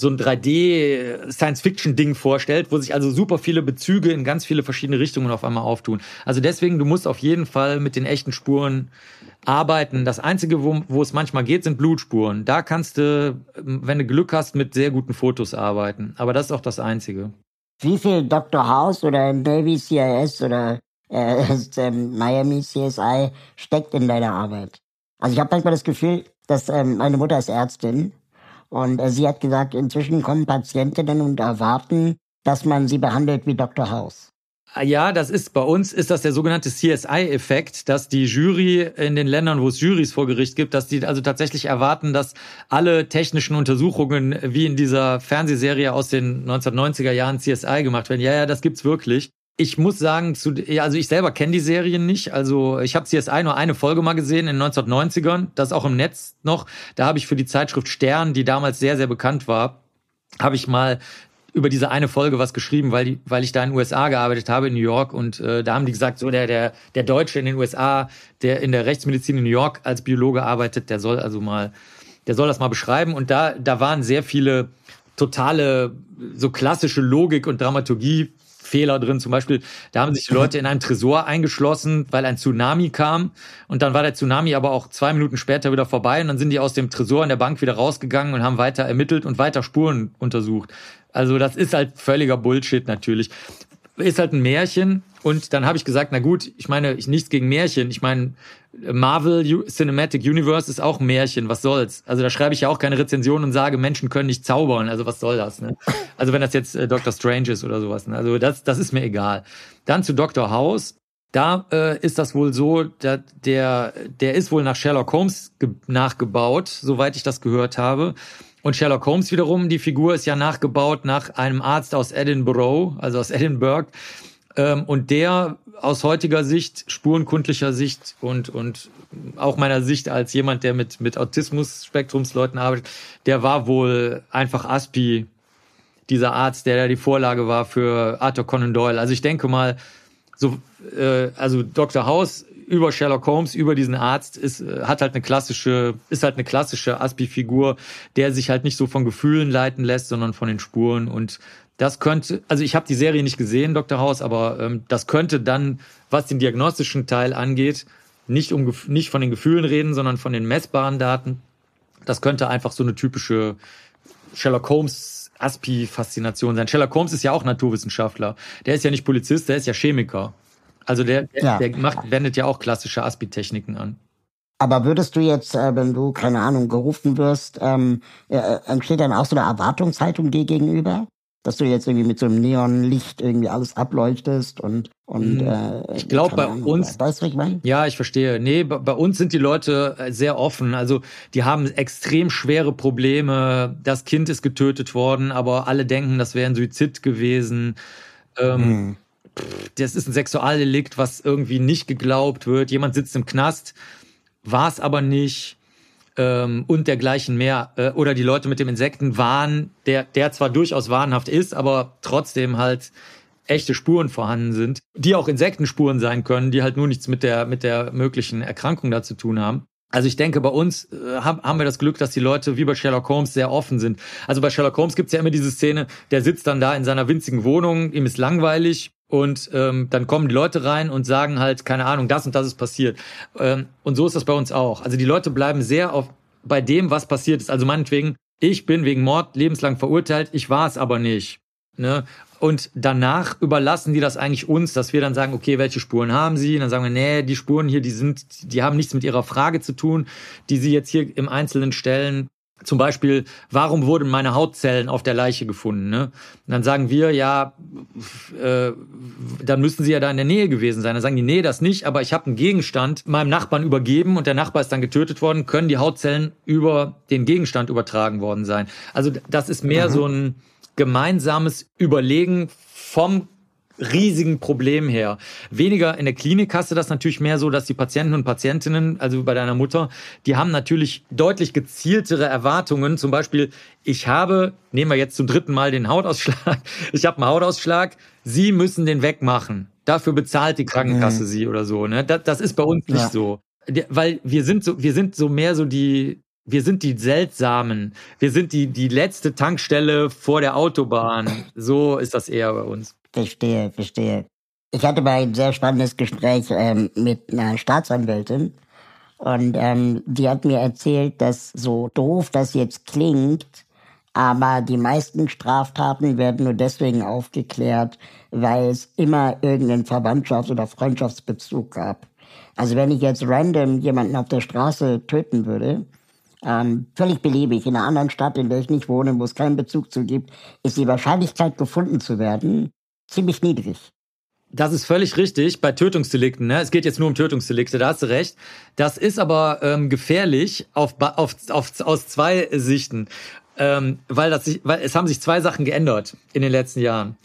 S2: so ein 3D-Science-Fiction-Ding vorstellt, wo sich also super viele Bezüge in ganz viele verschiedene Richtungen auf einmal auftun. Also deswegen, du musst auf jeden Fall mit den echten Spuren arbeiten. Das Einzige, wo, wo es manchmal geht, sind Blutspuren. Da kannst du, wenn du Glück hast, mit sehr guten Fotos arbeiten. Aber das ist auch das Einzige.
S1: Wie viel Dr. House oder Navy CIS oder äh, ähm, Miami CSI steckt in deiner Arbeit? Also ich habe manchmal das Gefühl, dass ähm, meine Mutter ist Ärztin und äh, sie hat gesagt, inzwischen kommen Patientinnen und erwarten, dass man sie behandelt wie Dr. House.
S2: Ah, ja, das ist bei uns ist das der sogenannte CSI-Effekt, dass die Jury in den Ländern, wo es Jurys vor Gericht gibt, dass die also tatsächlich erwarten, dass alle technischen Untersuchungen wie in dieser Fernsehserie aus den 1990er Jahren CSI gemacht werden. Ja, ja, das gibt's wirklich ich muss sagen, zu, also ich selber kenne die Serien nicht. Also ich habe CSI nur eine Folge mal gesehen in den 1990ern. Das auch im Netz noch. Da habe ich für die Zeitschrift Stern, die damals sehr, sehr bekannt war, habe ich mal über diese eine Folge was geschrieben, weil, die, weil ich da in den USA gearbeitet habe, in New York. Und äh, da haben die gesagt, so der, der, der Deutsche in den USA, der in der Rechtsmedizin in New York als Biologe arbeitet, der soll also mal, der soll das mal beschreiben. Und da, da waren sehr viele totale, so klassische Logik und Dramaturgie Fehler drin. Zum Beispiel, da haben sich die Leute in einem Tresor eingeschlossen, weil ein Tsunami kam. Und dann war der Tsunami aber auch zwei Minuten später wieder vorbei. Und dann sind die aus dem Tresor in der Bank wieder rausgegangen und haben weiter ermittelt und weiter Spuren untersucht. Also das ist halt völliger Bullshit natürlich. Ist halt ein Märchen. Und dann habe ich gesagt, na gut, ich meine, ich nichts gegen Märchen. Ich meine, Marvel Cinematic Universe ist auch Märchen, was soll's? Also da schreibe ich ja auch keine Rezension und sage, Menschen können nicht zaubern, also was soll das? Ne? Also wenn das jetzt äh, Doctor Strange ist oder sowas, ne? also das, das ist mir egal. Dann zu Dr. House, da äh, ist das wohl so, der, der, der ist wohl nach Sherlock Holmes nachgebaut, soweit ich das gehört habe. Und Sherlock Holmes wiederum, die Figur ist ja nachgebaut nach einem Arzt aus Edinburgh, also aus Edinburgh. Ähm, und der aus heutiger Sicht, spurenkundlicher Sicht und, und auch meiner Sicht als jemand, der mit, mit Autismus-Spektrumsleuten arbeitet, der war wohl einfach Aspi, dieser Arzt, der da die Vorlage war für Arthur Conan Doyle. Also ich denke mal, so, äh, also Dr. House über Sherlock Holmes, über diesen Arzt ist, äh, hat halt eine klassische, ist halt eine klassische Aspi-Figur, der sich halt nicht so von Gefühlen leiten lässt, sondern von den Spuren und das könnte, also ich habe die Serie nicht gesehen, Dr. House, aber ähm, das könnte dann, was den diagnostischen Teil angeht, nicht, um, nicht von den Gefühlen reden, sondern von den messbaren Daten. Das könnte einfach so eine typische Sherlock Holmes Aspi-Faszination sein. Sherlock Holmes ist ja auch Naturwissenschaftler. Der ist ja nicht Polizist, der ist ja Chemiker. Also der, ja. der macht, wendet ja auch klassische Aspi-Techniken an.
S1: Aber würdest du jetzt, äh, wenn du, keine Ahnung, gerufen wirst, ähm, äh, entsteht dann auch so eine Erwartungshaltung dir gegenüber? Dass du jetzt irgendwie mit so einem Neonlicht irgendwie alles ableuchtest und und
S2: mhm. äh, ich glaube bei Ahnung, uns weißt du, ich meine? Ja, ich verstehe. Nee, bei, bei uns sind die Leute äh, sehr offen. Also, die haben extrem schwere Probleme. Das Kind ist getötet worden, aber alle denken, das wäre ein Suizid gewesen. Ähm, mhm. das ist ein Sexualdelikt, was irgendwie nicht geglaubt wird. Jemand sitzt im Knast, war es aber nicht ähm, und dergleichen mehr. Äh, oder die Leute mit dem Insektenwahn, der, der zwar durchaus wahnhaft ist, aber trotzdem halt echte Spuren vorhanden sind, die auch Insektenspuren sein können, die halt nur nichts mit der, mit der möglichen Erkrankung da zu tun haben. Also ich denke, bei uns äh, haben wir das Glück, dass die Leute wie bei Sherlock Holmes sehr offen sind. Also bei Sherlock Holmes gibt's ja immer diese Szene, der sitzt dann da in seiner winzigen Wohnung, ihm ist langweilig und ähm, dann kommen die Leute rein und sagen halt, keine Ahnung, das und das ist passiert. Ähm, und so ist das bei uns auch. Also die Leute bleiben sehr auf bei dem, was passiert ist. Also meinetwegen, ich bin wegen Mord lebenslang verurteilt, ich war es aber nicht. Ne? Und danach überlassen die das eigentlich uns, dass wir dann sagen, okay, welche Spuren haben sie? Und dann sagen wir, nee, die Spuren hier, die sind, die haben nichts mit ihrer Frage zu tun, die sie jetzt hier im Einzelnen stellen. Zum Beispiel, warum wurden meine Hautzellen auf der Leiche gefunden? Ne? Und dann sagen wir, ja, äh, dann müssten sie ja da in der Nähe gewesen sein. Dann sagen die, nee, das nicht, aber ich habe einen Gegenstand meinem Nachbarn übergeben und der Nachbar ist dann getötet worden, können die Hautzellen über den Gegenstand übertragen worden sein. Also das ist mehr mhm. so ein gemeinsames Überlegen vom riesigen Problem her. Weniger in der Klinik hast du das natürlich mehr so, dass die Patienten und Patientinnen, also bei deiner Mutter, die haben natürlich deutlich gezieltere Erwartungen. Zum Beispiel, ich habe, nehmen wir jetzt zum dritten Mal den Hautausschlag, ich habe einen Hautausschlag, Sie müssen den wegmachen. Dafür bezahlt die Krankenkasse mhm. Sie oder so. Ne? Das, das ist bei uns nicht ja. so. Weil wir sind so, wir sind so mehr so die, wir sind die Seltsamen. Wir sind die, die letzte Tankstelle vor der Autobahn. So ist das eher bei uns.
S1: Verstehe, verstehe. Ich hatte mal ein sehr spannendes Gespräch ähm, mit einer Staatsanwältin und ähm, die hat mir erzählt, dass so doof das jetzt klingt, aber die meisten Straftaten werden nur deswegen aufgeklärt, weil es immer irgendeinen Verwandtschafts- oder Freundschaftsbezug gab. Also wenn ich jetzt random jemanden auf der Straße töten würde, ähm, völlig beliebig, in einer anderen Stadt, in der ich nicht wohne, wo es keinen Bezug zu gibt, ist die Wahrscheinlichkeit gefunden zu werden ziemlich niedrig.
S2: Das ist völlig richtig bei Tötungsdelikten. Ne? Es geht jetzt nur um Tötungsdelikte, da hast du recht. Das ist aber ähm, gefährlich auf, auf, auf, aus zwei Sichten, ähm, weil, das, weil es haben sich zwei Sachen geändert in den letzten Jahren.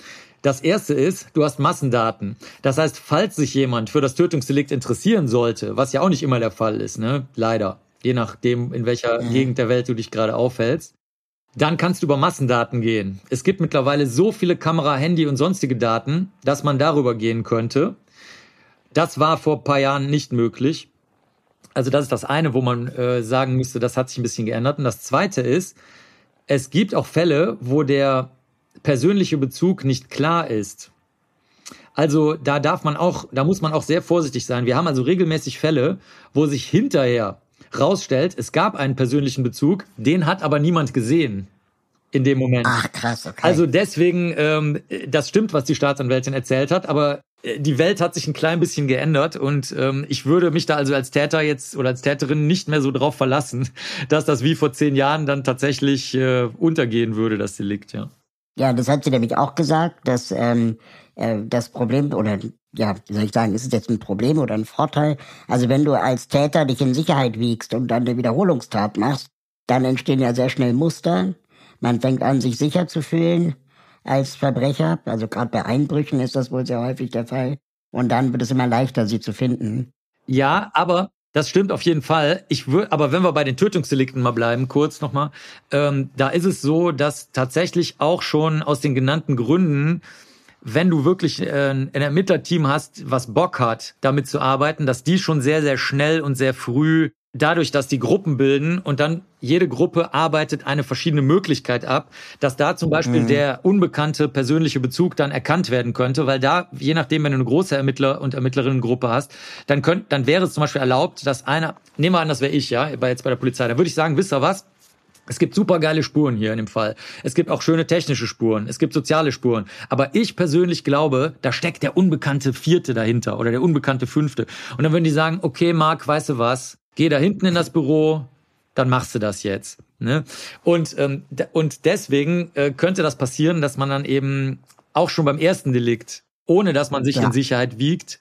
S2: Das erste ist, du hast Massendaten. Das heißt, falls sich jemand für das Tötungsdelikt interessieren sollte, was ja auch nicht immer der Fall ist, ne? leider, je nachdem, in welcher mhm. Gegend der Welt du dich gerade aufhältst, dann kannst du über Massendaten gehen. Es gibt mittlerweile so viele Kamera, Handy und sonstige Daten, dass man darüber gehen könnte. Das war vor paar Jahren nicht möglich. Also das ist das eine, wo man äh, sagen müsste, das hat sich ein bisschen geändert. Und das zweite ist, es gibt auch Fälle, wo der persönliche Bezug nicht klar ist. Also da darf man auch, da muss man auch sehr vorsichtig sein. Wir haben also regelmäßig Fälle, wo sich hinterher rausstellt, es gab einen persönlichen Bezug, den hat aber niemand gesehen in dem Moment.
S1: Ach, krass, okay.
S2: Also deswegen, ähm, das stimmt, was die Staatsanwältin erzählt hat, aber äh, die Welt hat sich ein klein bisschen geändert und ähm, ich würde mich da also als Täter jetzt oder als Täterin nicht mehr so drauf verlassen, dass das wie vor zehn Jahren dann tatsächlich äh, untergehen würde, das Delikt, ja.
S1: Ja, das hat sie nämlich auch gesagt, dass ähm, äh, das Problem oder ja, wie soll ich sagen, ist es jetzt ein Problem oder ein Vorteil? Also wenn du als Täter dich in Sicherheit wiegst und dann eine Wiederholungstat machst, dann entstehen ja sehr schnell Muster. Man fängt an, sich sicher zu fühlen. als Verbrecher. Also gerade bei Einbrüchen ist das wohl sehr häufig der Fall. Und dann wird es immer leichter, sie zu finden.
S2: Ja, aber das stimmt auf jeden Fall. Ich würde, aber wenn wir bei den Tötungsdelikten mal bleiben, kurz nochmal, ähm, da ist es so, dass tatsächlich auch schon aus den genannten Gründen wenn du wirklich äh, ein Ermittlerteam hast, was Bock hat, damit zu arbeiten, dass die schon sehr, sehr schnell und sehr früh dadurch, dass die Gruppen bilden und dann jede Gruppe arbeitet eine verschiedene Möglichkeit ab, dass da zum Beispiel mhm. der unbekannte persönliche Bezug dann erkannt werden könnte, weil da, je nachdem, wenn du eine große Ermittler- und Ermittlerinnengruppe hast, dann könnt, dann wäre es zum Beispiel erlaubt, dass einer, nehmen wir an, das wäre ich, ja, bei jetzt bei der Polizei, da würde ich sagen, wisst ihr was? Es gibt super geile Spuren hier in dem Fall. Es gibt auch schöne technische Spuren. Es gibt soziale Spuren. Aber ich persönlich glaube, da steckt der unbekannte Vierte dahinter oder der unbekannte Fünfte. Und dann würden die sagen, okay, Marc, weißt du was? Geh da hinten in das Büro, dann machst du das jetzt. Ne? Und, ähm, und deswegen äh, könnte das passieren, dass man dann eben auch schon beim ersten Delikt, ohne dass man sich ja. in Sicherheit wiegt,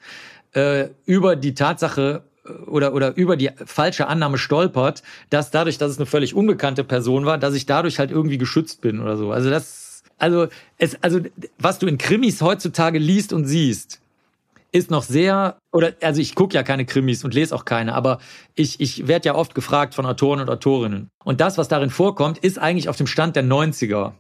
S2: äh, über die Tatsache oder, oder über die falsche Annahme stolpert, dass dadurch, dass es eine völlig unbekannte Person war, dass ich dadurch halt irgendwie geschützt bin oder so. Also das, also es, also was du in Krimis heutzutage liest und siehst, ist noch sehr, oder also ich gucke ja keine Krimis und lese auch keine, aber ich, ich werde ja oft gefragt von Autoren und Autorinnen. Und das, was darin vorkommt, ist eigentlich auf dem Stand der 90er.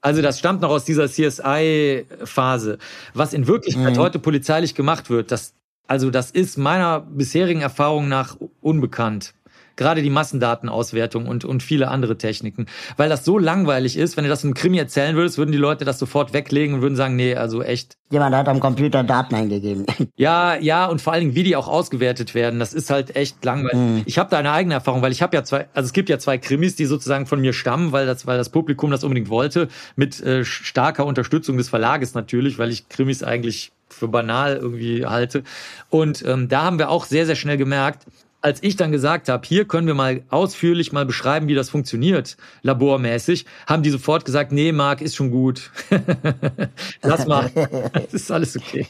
S2: Also das stammt noch aus dieser CSI-Phase. Was in Wirklichkeit mhm. heute polizeilich gemacht wird, das, also das ist meiner bisherigen Erfahrung nach unbekannt. Gerade die Massendatenauswertung und, und viele andere Techniken. Weil das so langweilig ist, wenn du das im Krimi erzählen würdest, würden die Leute das sofort weglegen und würden sagen, nee, also echt.
S1: Jemand hat am Computer Daten eingegeben.
S2: Ja, ja, und vor allen Dingen, wie die auch ausgewertet werden, das ist halt echt langweilig. Mhm. Ich habe da eine eigene Erfahrung, weil ich habe ja zwei, also es gibt ja zwei Krimis, die sozusagen von mir stammen, weil das, weil das Publikum das unbedingt wollte, mit äh, starker Unterstützung des Verlages natürlich, weil ich Krimis eigentlich für banal irgendwie halte. Und ähm, da haben wir auch sehr, sehr schnell gemerkt, als ich dann gesagt habe, hier können wir mal ausführlich mal beschreiben, wie das funktioniert, labormäßig, haben die sofort gesagt, nee, Marc, ist schon gut. Lass mal. das ist alles okay.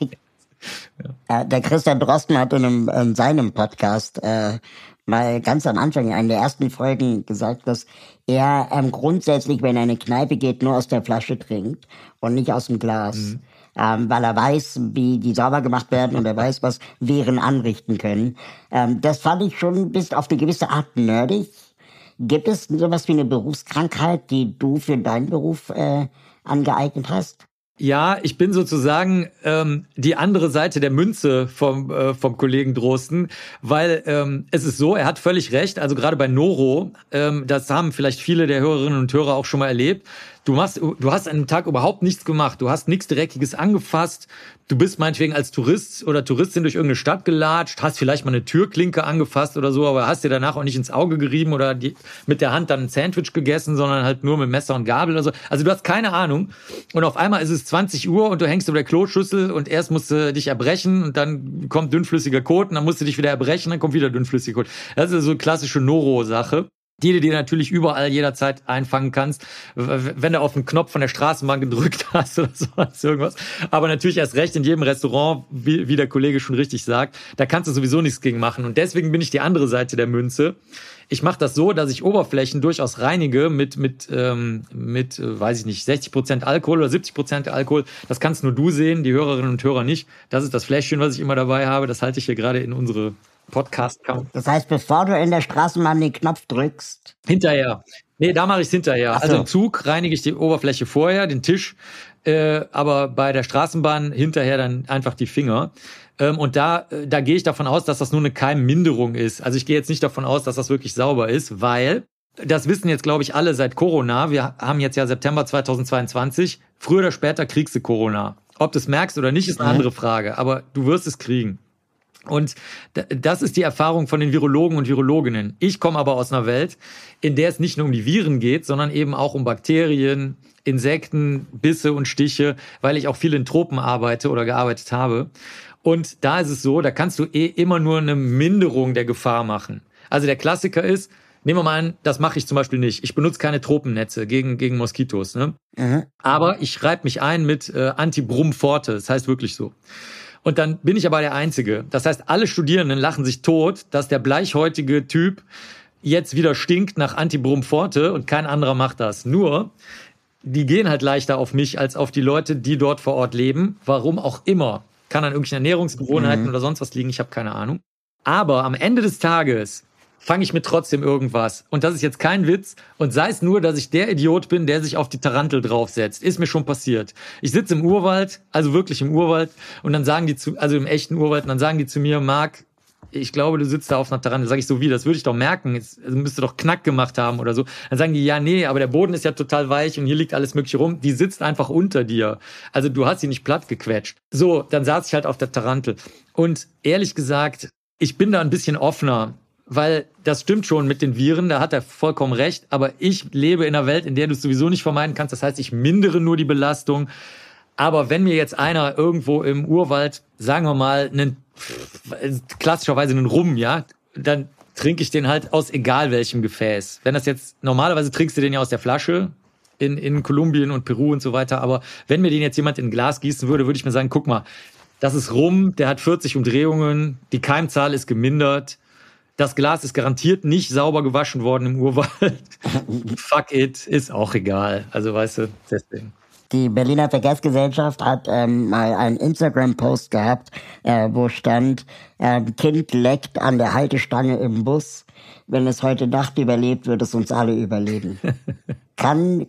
S1: Ja. Der Christian Drosten hat in, einem, in seinem Podcast äh, mal ganz am Anfang, in einer der ersten Folgen, gesagt, dass er ähm, grundsätzlich, wenn er in eine Kneipe geht, nur aus der Flasche trinkt und nicht aus dem Glas. Mhm ähm, weil er weiß, wie die sauber gemacht werden und er weiß, was Viren anrichten können. Ähm, das fand ich schon bis auf eine gewisse Art nerdig. Gibt es sowas wie eine Berufskrankheit, die du für deinen Beruf äh, angeeignet hast?
S2: Ja, ich bin sozusagen ähm, die andere Seite der Münze vom, äh, vom Kollegen Drosten, weil ähm, es ist so, er hat völlig recht, also gerade bei Noro, ähm, das haben vielleicht viele der Hörerinnen und Hörer auch schon mal erlebt, Du machst, du hast an einem Tag überhaupt nichts gemacht. Du hast nichts Dreckiges angefasst. Du bist meinetwegen als Tourist oder Touristin durch irgendeine Stadt gelatscht, hast vielleicht mal eine Türklinke angefasst oder so, aber hast dir danach auch nicht ins Auge gerieben oder die, mit der Hand dann ein Sandwich gegessen, sondern halt nur mit Messer und Gabel oder so. Also du hast keine Ahnung. Und auf einmal ist es 20 Uhr und du hängst über der Kloschüssel und erst musst du dich erbrechen und dann kommt dünnflüssiger Kot und dann musst du dich wieder erbrechen, dann kommt wieder dünnflüssiger Kot. Das ist so eine klassische Noro-Sache die du dir natürlich überall jederzeit einfangen kannst, wenn du auf den Knopf von der Straßenbahn gedrückt hast oder so irgendwas. Aber natürlich erst recht in jedem Restaurant, wie, wie der Kollege schon richtig sagt, da kannst du sowieso nichts gegen machen. Und deswegen bin ich die andere Seite der Münze. Ich mache das so, dass ich Oberflächen durchaus reinige mit mit ähm, mit äh, weiß ich nicht 60 Prozent Alkohol oder 70 Prozent Alkohol. Das kannst nur du sehen, die Hörerinnen und Hörer nicht. Das ist das Fläschchen, was ich immer dabei habe. Das halte ich hier gerade in unsere Podcast kam.
S1: Das heißt, bevor du in der Straßenbahn den Knopf drückst?
S2: Hinterher. Nee, da mache ich es hinterher. So. Also im Zug reinige ich die Oberfläche vorher, den Tisch, äh, aber bei der Straßenbahn hinterher dann einfach die Finger. Ähm, und da, äh, da gehe ich davon aus, dass das nur eine Keimminderung ist. Also ich gehe jetzt nicht davon aus, dass das wirklich sauber ist, weil das wissen jetzt, glaube ich, alle seit Corona. Wir haben jetzt ja September 2022. Früher oder später kriegst du Corona. Ob du es merkst oder nicht, ist eine andere Frage. Aber du wirst es kriegen. Und das ist die Erfahrung von den Virologen und Virologinnen. Ich komme aber aus einer Welt, in der es nicht nur um die Viren geht, sondern eben auch um Bakterien, Insekten, Bisse und Stiche, weil ich auch viel in Tropen arbeite oder gearbeitet habe. Und da ist es so, da kannst du eh immer nur eine Minderung der Gefahr machen. Also der Klassiker ist, nehmen wir mal an, das mache ich zum Beispiel nicht. Ich benutze keine Tropennetze gegen, gegen Moskitos. Ne? Mhm. Aber ich schreibe mich ein mit äh, Anti-Brumm-Forte. Das heißt wirklich so. Und dann bin ich aber der Einzige. Das heißt, alle Studierenden lachen sich tot, dass der bleichhäutige Typ jetzt wieder stinkt nach Antibrum Forte und kein anderer macht das. Nur, die gehen halt leichter auf mich als auf die Leute, die dort vor Ort leben. Warum auch immer. Kann an irgendwelchen Ernährungsgewohnheiten mhm. oder sonst was liegen, ich habe keine Ahnung. Aber am Ende des Tages fange ich mit trotzdem irgendwas. Und das ist jetzt kein Witz. Und sei es nur, dass ich der Idiot bin, der sich auf die Tarantel draufsetzt. Ist mir schon passiert. Ich sitze im Urwald, also wirklich im Urwald, und dann sagen die zu, also im echten Urwald, und dann sagen die zu mir, Marc, ich glaube, du sitzt da auf einer Tarantel. Sag ich so, wie, das würde ich doch merken. Es müsste doch Knack gemacht haben oder so. Dann sagen die, ja, nee, aber der Boden ist ja total weich und hier liegt alles mögliche rum. Die sitzt einfach unter dir. Also du hast sie nicht platt gequetscht. So, dann saß ich halt auf der Tarantel. Und ehrlich gesagt, ich bin da ein bisschen offener weil das stimmt schon mit den Viren, da hat er vollkommen recht, aber ich lebe in einer Welt, in der du es sowieso nicht vermeiden kannst. Das heißt, ich mindere nur die Belastung. Aber wenn mir jetzt einer irgendwo im Urwald, sagen wir mal, einen, klassischerweise einen Rum, ja, dann trinke ich den halt aus egal welchem Gefäß. Wenn das jetzt, normalerweise trinkst du den ja aus der Flasche, in, in Kolumbien und Peru und so weiter. Aber wenn mir den jetzt jemand in ein Glas gießen würde, würde ich mir sagen, guck mal, das ist rum, der hat 40 Umdrehungen, die Keimzahl ist gemindert, das Glas ist garantiert nicht sauber gewaschen worden im Urwald. Fuck it, ist auch egal. Also weißt du, deswegen.
S1: Die Berliner Verkehrsgesellschaft hat ähm, mal einen Instagram-Post gehabt, äh, wo stand, äh, Kind leckt an der Haltestange im Bus. Wenn es heute Nacht überlebt, wird es uns alle überleben. kann,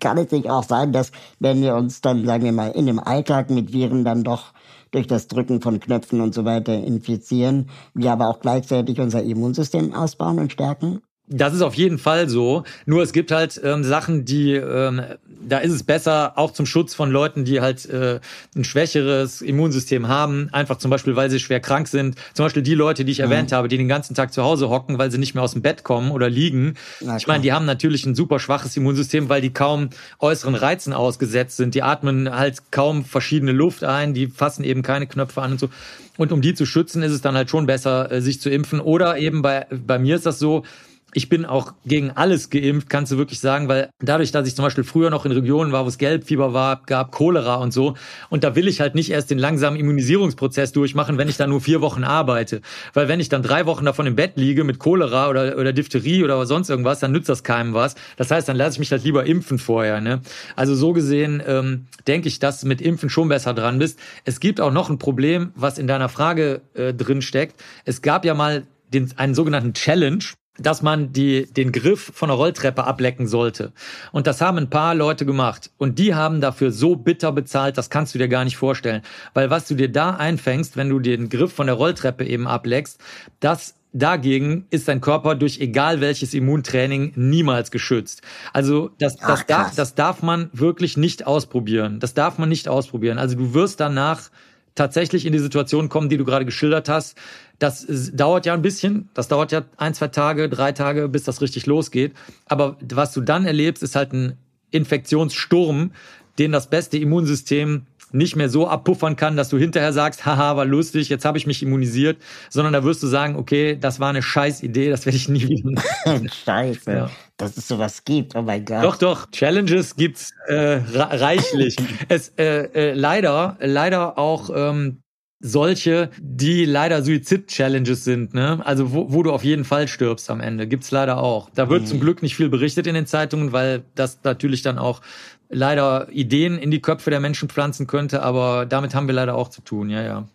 S1: kann es nicht auch sein, dass wenn wir uns dann, sagen wir mal, in dem Alltag mit Viren dann doch durch das Drücken von Knöpfen und so weiter infizieren, wir aber auch gleichzeitig unser Immunsystem ausbauen und stärken?
S2: Das ist auf jeden Fall so. Nur es gibt halt ähm, Sachen, die ähm, da ist es besser, auch zum Schutz von Leuten, die halt äh, ein schwächeres Immunsystem haben, einfach zum Beispiel, weil sie schwer krank sind. Zum Beispiel die Leute, die ich mhm. erwähnt habe, die den ganzen Tag zu Hause hocken, weil sie nicht mehr aus dem Bett kommen oder liegen. Na, ich meine, die haben natürlich ein super schwaches Immunsystem, weil die kaum äußeren Reizen ausgesetzt sind. Die atmen halt kaum verschiedene Luft ein, die fassen eben keine Knöpfe an und so. Und um die zu schützen, ist es dann halt schon besser, äh, sich zu impfen. Oder eben bei, bei mir ist das so, ich bin auch gegen alles geimpft, kannst du wirklich sagen, weil dadurch, dass ich zum Beispiel früher noch in Regionen war, wo es Gelbfieber war, gab Cholera und so, und da will ich halt nicht erst den langsamen Immunisierungsprozess durchmachen, wenn ich da nur vier Wochen arbeite. Weil wenn ich dann drei Wochen davon im Bett liege mit Cholera oder, oder Diphtherie oder sonst irgendwas, dann nützt das keinem was. Das heißt, dann lasse ich mich halt lieber impfen vorher. Ne? Also so gesehen ähm, denke ich, dass du mit Impfen schon besser dran bist. Es gibt auch noch ein Problem, was in deiner Frage äh, drin steckt. Es gab ja mal den, einen sogenannten Challenge, dass man die, den Griff von der Rolltreppe ablecken sollte. Und das haben ein paar Leute gemacht. Und die haben dafür so bitter bezahlt, das kannst du dir gar nicht vorstellen. Weil was du dir da einfängst, wenn du den Griff von der Rolltreppe eben ableckst, das Dagegen ist dein Körper durch egal welches Immuntraining niemals geschützt. Also das, das, Ach, darf, das darf man wirklich nicht ausprobieren. Das darf man nicht ausprobieren. Also du wirst danach tatsächlich in die Situation kommen, die du gerade geschildert hast, das dauert ja ein bisschen. Das dauert ja ein, zwei Tage, drei Tage, bis das richtig losgeht. Aber was du dann erlebst, ist halt ein Infektionssturm, den das beste Immunsystem nicht mehr so abpuffern kann, dass du hinterher sagst, haha, war lustig, jetzt habe ich mich immunisiert, sondern da wirst du sagen, okay, das war eine scheiß Idee, das werde ich nie wieder
S1: machen. Scheiße, ja. Dass es sowas gibt, oh mein Gott.
S2: Doch, doch, Challenges gibt's äh, reichlich. es äh, äh, leider, leider auch ähm, solche, die leider Suizid-Challenges sind, ne? Also wo, wo du auf jeden Fall stirbst am Ende, gibt's leider auch. Da wird mhm. zum Glück nicht viel berichtet in den Zeitungen, weil das natürlich dann auch leider Ideen in die Köpfe der Menschen pflanzen könnte, aber damit haben wir leider auch zu tun, ja, ja.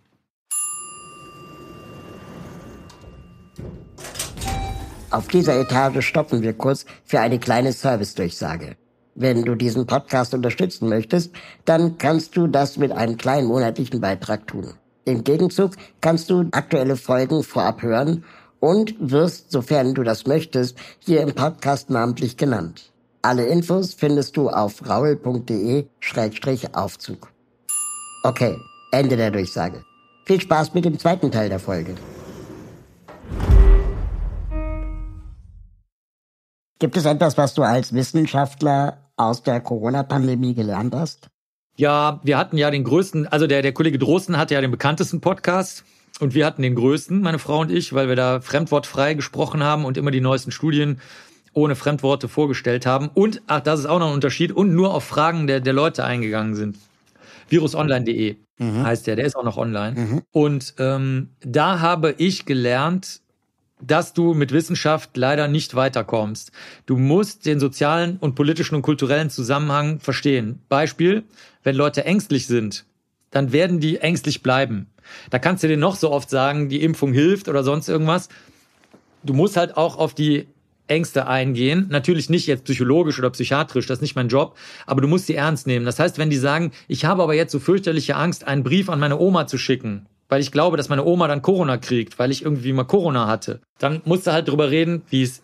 S1: Auf dieser Etage stoppen wir kurz für eine kleine Service-Durchsage. Wenn du diesen Podcast unterstützen möchtest, dann kannst du das mit einem kleinen monatlichen Beitrag tun. Im Gegenzug kannst du aktuelle Folgen vorab hören und wirst, sofern du das möchtest, hier im Podcast namentlich genannt. Alle Infos findest du auf raul.de-aufzug. Okay, Ende der Durchsage. Viel Spaß mit dem zweiten Teil der Folge. Gibt es etwas, was du als Wissenschaftler aus der Corona-Pandemie gelernt hast?
S2: Ja, wir hatten ja den größten, also der, der Kollege Drosten hatte ja den bekanntesten Podcast und wir hatten den größten, meine Frau und ich, weil wir da fremdwortfrei gesprochen haben und immer die neuesten Studien ohne Fremdworte vorgestellt haben. Und, ach, das ist auch noch ein Unterschied, und nur auf Fragen der, der Leute eingegangen sind. Virusonline.de mhm. heißt der, der ist auch noch online. Mhm. Und ähm, da habe ich gelernt, dass du mit Wissenschaft leider nicht weiterkommst. Du musst den sozialen und politischen und kulturellen Zusammenhang verstehen. Beispiel, wenn Leute ängstlich sind, dann werden die ängstlich bleiben. Da kannst du dir noch so oft sagen, die Impfung hilft oder sonst irgendwas. Du musst halt auch auf die Ängste eingehen. Natürlich nicht jetzt psychologisch oder psychiatrisch, das ist nicht mein Job, aber du musst sie ernst nehmen. Das heißt, wenn die sagen, ich habe aber jetzt so fürchterliche Angst, einen Brief an meine Oma zu schicken, weil ich glaube, dass meine Oma dann Corona kriegt, weil ich irgendwie mal Corona hatte, dann musst du halt drüber reden, wie es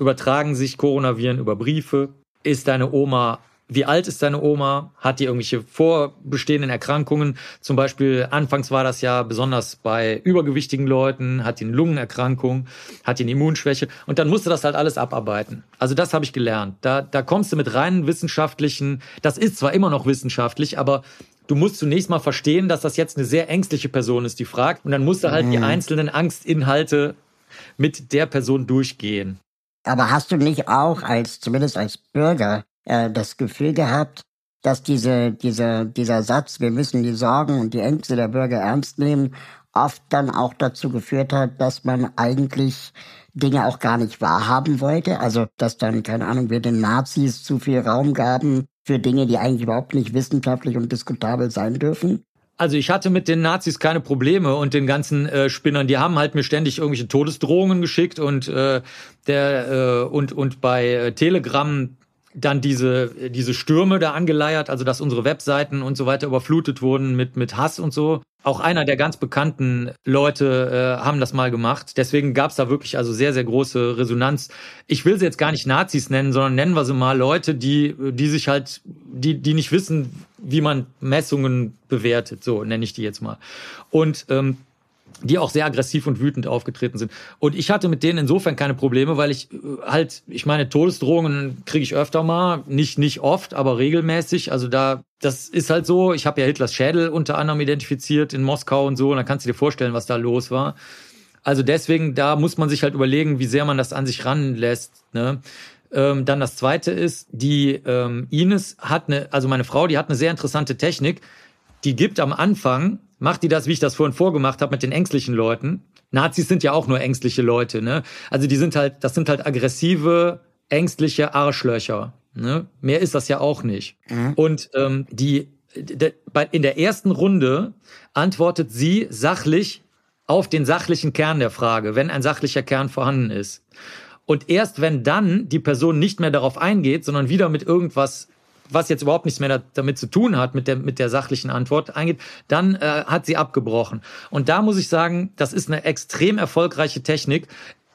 S2: übertragen sich Coronaviren über Briefe. Ist deine Oma wie alt ist deine Oma? Hat die irgendwelche vorbestehenden Erkrankungen? Zum Beispiel, anfangs war das ja besonders bei übergewichtigen Leuten, hat die eine Lungenerkrankung, hat die eine Immunschwäche und dann musst du das halt alles abarbeiten. Also das habe ich gelernt. Da, da kommst du mit reinen wissenschaftlichen, das ist zwar immer noch wissenschaftlich, aber du musst zunächst mal verstehen, dass das jetzt eine sehr ängstliche Person ist, die fragt und dann musst du halt mhm. die einzelnen Angstinhalte mit der Person durchgehen.
S1: Aber hast du nicht auch als, zumindest als Bürger, äh, das Gefühl gehabt, dass diese, diese, dieser Satz, wir müssen die Sorgen und die Ängste der Bürger ernst nehmen, oft dann auch dazu geführt hat, dass man eigentlich Dinge auch gar nicht wahrhaben wollte. Also, dass dann, keine Ahnung, wir den Nazis zu viel Raum gaben für Dinge, die eigentlich überhaupt nicht wissenschaftlich und diskutabel sein dürfen.
S2: Also ich hatte mit den Nazis keine Probleme und den ganzen äh, Spinnern, die haben halt mir ständig irgendwelche Todesdrohungen geschickt und äh, der äh, und und bei äh, Telegram dann diese, diese Stürme da angeleiert, also dass unsere Webseiten und so weiter überflutet wurden mit, mit Hass und so. Auch einer der ganz bekannten Leute äh, haben das mal gemacht. Deswegen gab es da wirklich also sehr, sehr große Resonanz. Ich will sie jetzt gar nicht Nazis nennen, sondern nennen wir sie mal Leute, die, die sich halt, die, die nicht wissen, wie man Messungen bewertet. So nenne ich die jetzt mal. Und ähm, die auch sehr aggressiv und wütend aufgetreten sind. Und ich hatte mit denen insofern keine Probleme, weil ich äh, halt, ich meine, Todesdrohungen kriege ich öfter mal, nicht nicht oft, aber regelmäßig. Also da, das ist halt so. Ich habe ja Hitlers Schädel unter anderem identifiziert in Moskau und so. Und dann kannst du dir vorstellen, was da los war. Also deswegen, da muss man sich halt überlegen, wie sehr man das an sich ranlässt. Ne? Ähm, dann das Zweite ist, die ähm, Ines hat eine, also meine Frau, die hat eine sehr interessante Technik. Die gibt am Anfang macht die das, wie ich das vorhin vorgemacht habe, mit den ängstlichen Leuten. Nazis sind ja auch nur ängstliche Leute, ne? Also die sind halt, das sind halt aggressive, ängstliche Arschlöcher. Ne? Mehr ist das ja auch nicht. Mhm. Und ähm, die in der ersten Runde antwortet sie sachlich auf den sachlichen Kern der Frage, wenn ein sachlicher Kern vorhanden ist. Und erst wenn dann die Person nicht mehr darauf eingeht, sondern wieder mit irgendwas was jetzt überhaupt nichts mehr damit zu tun hat, mit der, mit der sachlichen Antwort eingeht, dann äh, hat sie abgebrochen. Und da muss ich sagen, das ist eine extrem erfolgreiche Technik.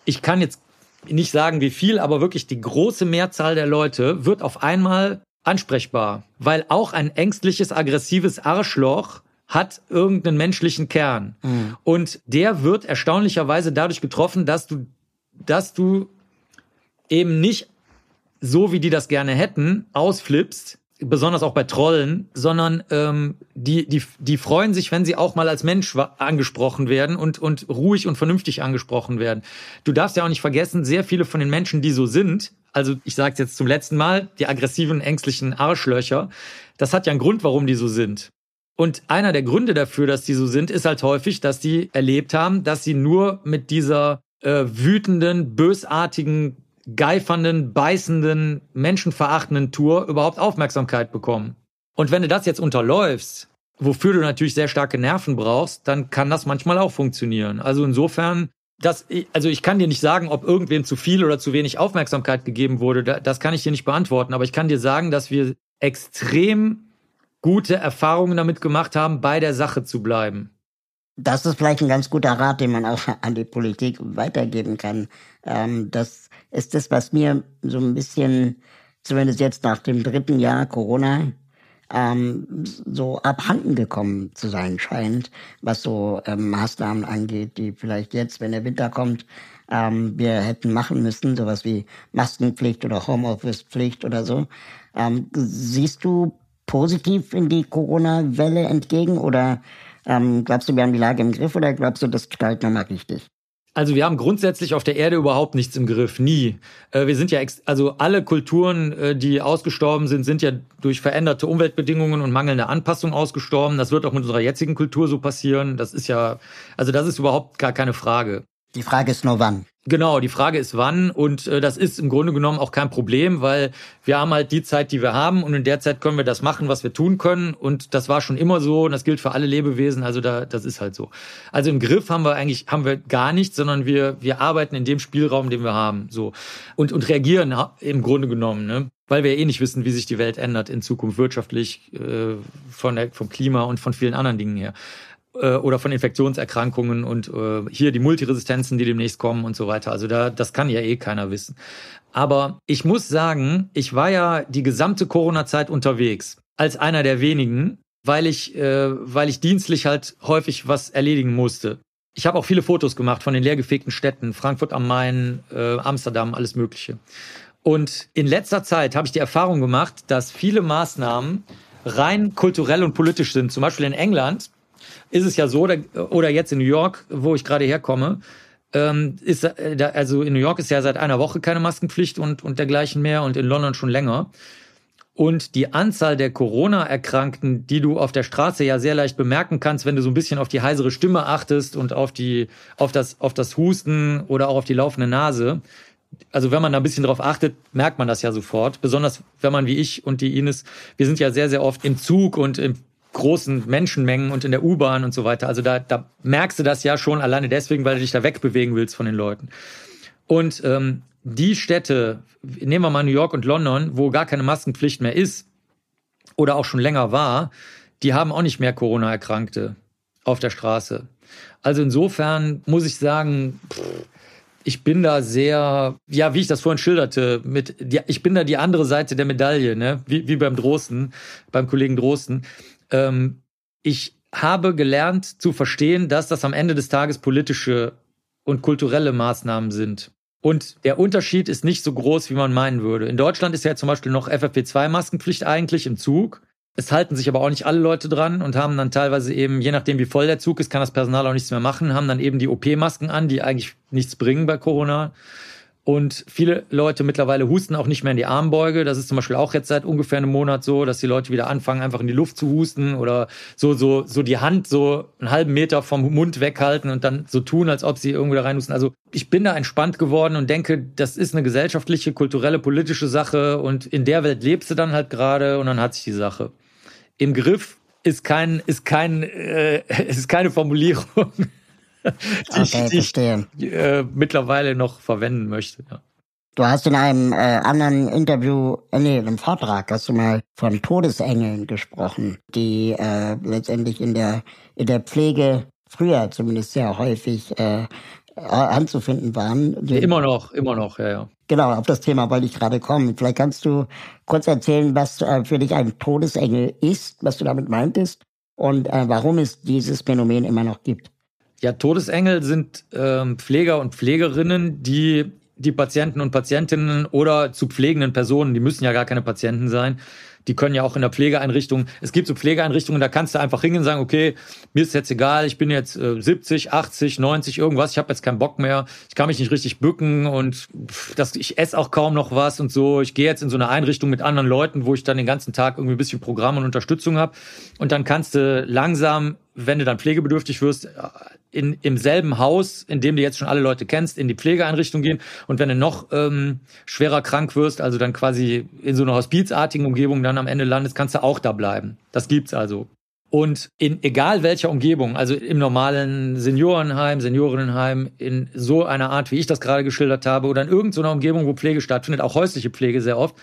S2: Ich kann jetzt nicht sagen, wie viel, aber wirklich die große Mehrzahl der Leute wird auf einmal ansprechbar, weil auch ein ängstliches, aggressives Arschloch hat irgendeinen menschlichen Kern. Mhm. Und der wird erstaunlicherweise dadurch getroffen, dass du, dass du eben nicht so wie die das gerne hätten, ausflippst, besonders auch bei Trollen, sondern ähm, die, die, die freuen sich, wenn sie auch mal als Mensch angesprochen werden und, und ruhig und vernünftig angesprochen werden. Du darfst ja auch nicht vergessen, sehr viele von den Menschen, die so sind, also ich sage jetzt zum letzten Mal, die aggressiven, ängstlichen Arschlöcher, das hat ja einen Grund, warum die so sind. Und einer der Gründe dafür, dass die so sind, ist halt häufig, dass die erlebt haben, dass sie nur mit dieser äh, wütenden, bösartigen geifernden, beißenden, menschenverachtenden Tour überhaupt Aufmerksamkeit bekommen. Und wenn du das jetzt unterläufst, wofür du natürlich sehr starke Nerven brauchst, dann kann das manchmal auch funktionieren. Also insofern, das, also ich kann dir nicht sagen, ob irgendwem zu viel oder zu wenig Aufmerksamkeit gegeben wurde. Das kann ich dir nicht beantworten. Aber ich kann dir sagen, dass wir extrem gute Erfahrungen damit gemacht haben, bei der Sache zu bleiben.
S1: Das ist vielleicht ein ganz guter Rat, den man auch an die Politik weitergeben kann. Ähm, das ist das, was mir so ein bisschen, zumindest jetzt nach dem dritten Jahr Corona, ähm, so abhanden gekommen zu sein scheint, was so ähm, Maßnahmen angeht, die vielleicht jetzt, wenn der Winter kommt, ähm, wir hätten machen müssen, sowas wie Maskenpflicht oder Homeoffice-Pflicht oder so. Ähm, siehst du positiv in die Corona-Welle entgegen oder ähm, glaubst du, wir haben die Lage im Griff oder glaubst du, das gestalten wir mal richtig?
S2: Also wir haben grundsätzlich auf der Erde überhaupt nichts im Griff, nie. Äh, wir sind ja, also alle Kulturen, äh, die ausgestorben sind, sind ja durch veränderte Umweltbedingungen und mangelnde Anpassung ausgestorben. Das wird auch mit unserer jetzigen Kultur so passieren. Das ist ja, also das ist überhaupt gar keine Frage.
S1: Die Frage ist nur wann.
S2: Genau, die Frage ist wann und äh, das ist im Grunde genommen auch kein Problem, weil wir haben halt die Zeit, die wir haben und in der Zeit können wir das machen, was wir tun können und das war schon immer so und das gilt für alle Lebewesen, also da das ist halt so. Also im Griff haben wir eigentlich haben wir gar nichts, sondern wir wir arbeiten in dem Spielraum, den wir haben, so und und reagieren im Grunde genommen, ne? Weil wir eh nicht wissen, wie sich die Welt ändert in Zukunft wirtschaftlich äh, von der, vom Klima und von vielen anderen Dingen her. Äh, oder von Infektionserkrankungen und äh, hier die Multiresistenzen, die demnächst kommen und so weiter. Also da, das kann ja eh keiner wissen. Aber ich muss sagen, ich war ja die gesamte Corona-Zeit unterwegs als einer der wenigen, weil ich, äh, weil ich dienstlich halt häufig was erledigen musste. Ich habe auch viele Fotos gemacht von den leergefegten Städten, Frankfurt am Main, äh, Amsterdam, alles Mögliche. Und in letzter Zeit habe ich die Erfahrung gemacht, dass viele Maßnahmen rein kulturell und politisch sind. Zum Beispiel in England ist es ja so, oder jetzt in New York, wo ich gerade herkomme, ähm, ist äh, also in New York ist ja seit einer Woche keine Maskenpflicht und und dergleichen mehr und in London schon länger. Und die Anzahl der Corona-Erkrankten, die du auf der Straße ja sehr leicht bemerken kannst, wenn du so ein bisschen auf die heisere Stimme achtest und auf die auf das auf das Husten oder auch auf die laufende Nase. Also wenn man da ein bisschen drauf achtet, merkt man das ja sofort. Besonders wenn man wie ich und die Ines, wir sind ja sehr, sehr oft im Zug und im großen Menschenmengen und in der U-Bahn und so weiter. Also da, da merkst du das ja schon alleine deswegen, weil du dich da wegbewegen willst von den Leuten. Und ähm, die Städte, nehmen wir mal New York und London, wo gar keine Maskenpflicht mehr ist oder auch schon länger war, die haben auch nicht mehr Corona-Erkrankte auf der Straße. Also insofern muss ich sagen, ich bin da sehr, ja, wie ich das vorhin schilderte, mit, ich bin da die andere Seite der Medaille, ne, wie, wie beim Drosten, beim Kollegen Drosten ähm, ich habe gelernt zu verstehen, dass das am Ende des Tages politische und kulturelle Maßnahmen sind. Und der Unterschied ist nicht so groß, wie man meinen würde. In Deutschland ist ja zum Beispiel noch FFP2-Maskenpflicht eigentlich im Zug. Es halten sich aber auch nicht alle Leute dran und haben dann teilweise eben, je nachdem wie voll der Zug ist, kann das Personal auch nichts mehr machen, haben dann eben die OP-Masken an, die eigentlich nichts bringen bei Corona. Und viele Leute mittlerweile husten auch nicht mehr in die Armbeuge. Das ist zum Beispiel auch jetzt seit ungefähr einem Monat so, dass die Leute wieder anfangen, einfach in die Luft zu husten oder so, so, so die Hand so einen halben Meter vom Mund weghalten und dann so tun, als ob sie irgendwie da reinhusten. Also ich bin da entspannt geworden und denke, das ist eine gesellschaftliche, kulturelle, politische Sache und in der Welt lebst du dann halt gerade und dann hat sich die Sache. Im Griff ist kein, ist kein, äh, ist keine Formulierung. die okay, ich, die ich äh, mittlerweile noch verwenden möchte. Ja.
S1: Du hast in einem äh, anderen Interview, äh, nee, einem Vortrag, hast du mal von Todesengeln gesprochen, die äh, letztendlich in der in der Pflege früher zumindest sehr häufig äh, anzufinden waren.
S2: Immer noch, immer noch, ja, ja.
S1: Genau, auf das Thema wollte ich gerade kommen. Vielleicht kannst du kurz erzählen, was äh, für dich ein Todesengel ist, was du damit meintest und äh, warum es dieses Phänomen immer noch gibt.
S2: Ja, Todesengel sind ähm, Pfleger und Pflegerinnen, die die Patienten und Patientinnen oder zu pflegenden Personen, die müssen ja gar keine Patienten sein, die können ja auch in der Pflegeeinrichtung, es gibt so Pflegeeinrichtungen, da kannst du einfach hingehen und sagen, okay, mir ist jetzt egal, ich bin jetzt äh, 70, 80, 90, irgendwas, ich habe jetzt keinen Bock mehr, ich kann mich nicht richtig bücken und pff, das, ich esse auch kaum noch was und so. Ich gehe jetzt in so eine Einrichtung mit anderen Leuten, wo ich dann den ganzen Tag irgendwie ein bisschen Programm und Unterstützung habe. Und dann kannst du langsam, wenn du dann pflegebedürftig wirst, in, im selben Haus, in dem du jetzt schon alle Leute kennst, in die Pflegeeinrichtung gehen. Und wenn du noch ähm, schwerer krank wirst, also dann quasi in so einer hospizartigen Umgebung dann am Ende landest, kannst du auch da bleiben. Das gibt's also. Und in egal welcher Umgebung, also im normalen Seniorenheim, Seniorinnenheim, in so einer Art, wie ich das gerade geschildert habe, oder in irgendeiner Umgebung, wo Pflege stattfindet, auch häusliche Pflege sehr oft,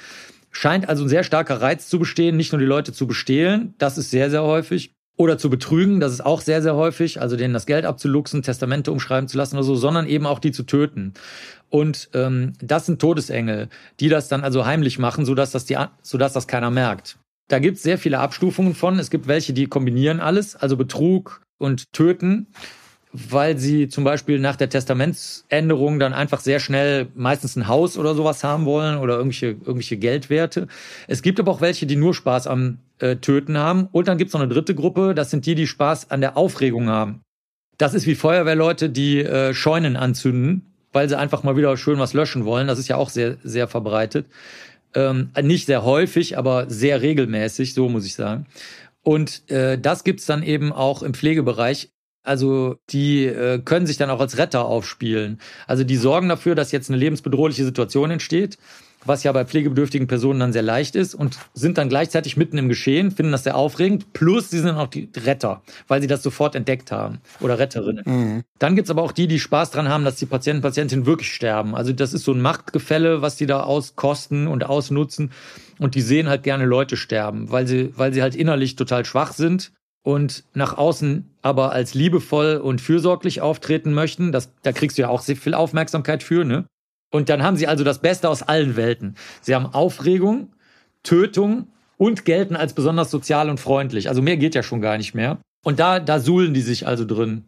S2: scheint also ein sehr starker Reiz zu bestehen, nicht nur die Leute zu bestehlen, das ist sehr, sehr häufig, oder zu betrügen, das ist auch sehr, sehr häufig, also denen das Geld abzuluxen, Testamente umschreiben zu lassen oder so, sondern eben auch die zu töten. Und ähm, das sind Todesengel, die das dann also heimlich machen, sodass das, die, sodass das keiner merkt. Da gibt es sehr viele Abstufungen von. Es gibt welche, die kombinieren alles, also Betrug und Töten weil sie zum Beispiel nach der Testamentsänderung dann einfach sehr schnell meistens ein Haus oder sowas haben wollen oder irgendwelche, irgendwelche Geldwerte. Es gibt aber auch welche, die nur Spaß am äh, Töten haben. Und dann gibt es noch eine dritte Gruppe, das sind die, die Spaß an der Aufregung haben. Das ist wie Feuerwehrleute, die äh, Scheunen anzünden, weil sie einfach mal wieder schön was löschen wollen. Das ist ja auch sehr, sehr verbreitet. Ähm, nicht sehr häufig, aber sehr regelmäßig, so muss ich sagen. Und äh, das gibt's dann eben auch im Pflegebereich Also die äh, können sich dann auch als Retter aufspielen. Also die sorgen dafür, dass jetzt eine lebensbedrohliche Situation entsteht was ja bei pflegebedürftigen Personen dann sehr leicht ist und sind dann gleichzeitig mitten im Geschehen, finden das sehr aufregend. Plus, sie sind auch die Retter, weil sie das sofort entdeckt haben oder Retterinnen. Mhm. Dann gibt's aber auch die, die Spaß dran haben, dass die Patienten, Patientinnen wirklich sterben. Also das ist so ein Machtgefälle, was die da auskosten und ausnutzen. Und die sehen halt gerne Leute sterben, weil sie, weil sie halt innerlich total schwach sind und nach außen aber als liebevoll und fürsorglich auftreten möchten. Das, da kriegst du ja auch sehr viel Aufmerksamkeit für, ne? Und dann haben sie also das Beste aus allen Welten. Sie haben Aufregung, Tötung und gelten als besonders sozial und freundlich. Also mehr geht ja schon gar nicht mehr. Und da, da suhlen die sich also drin.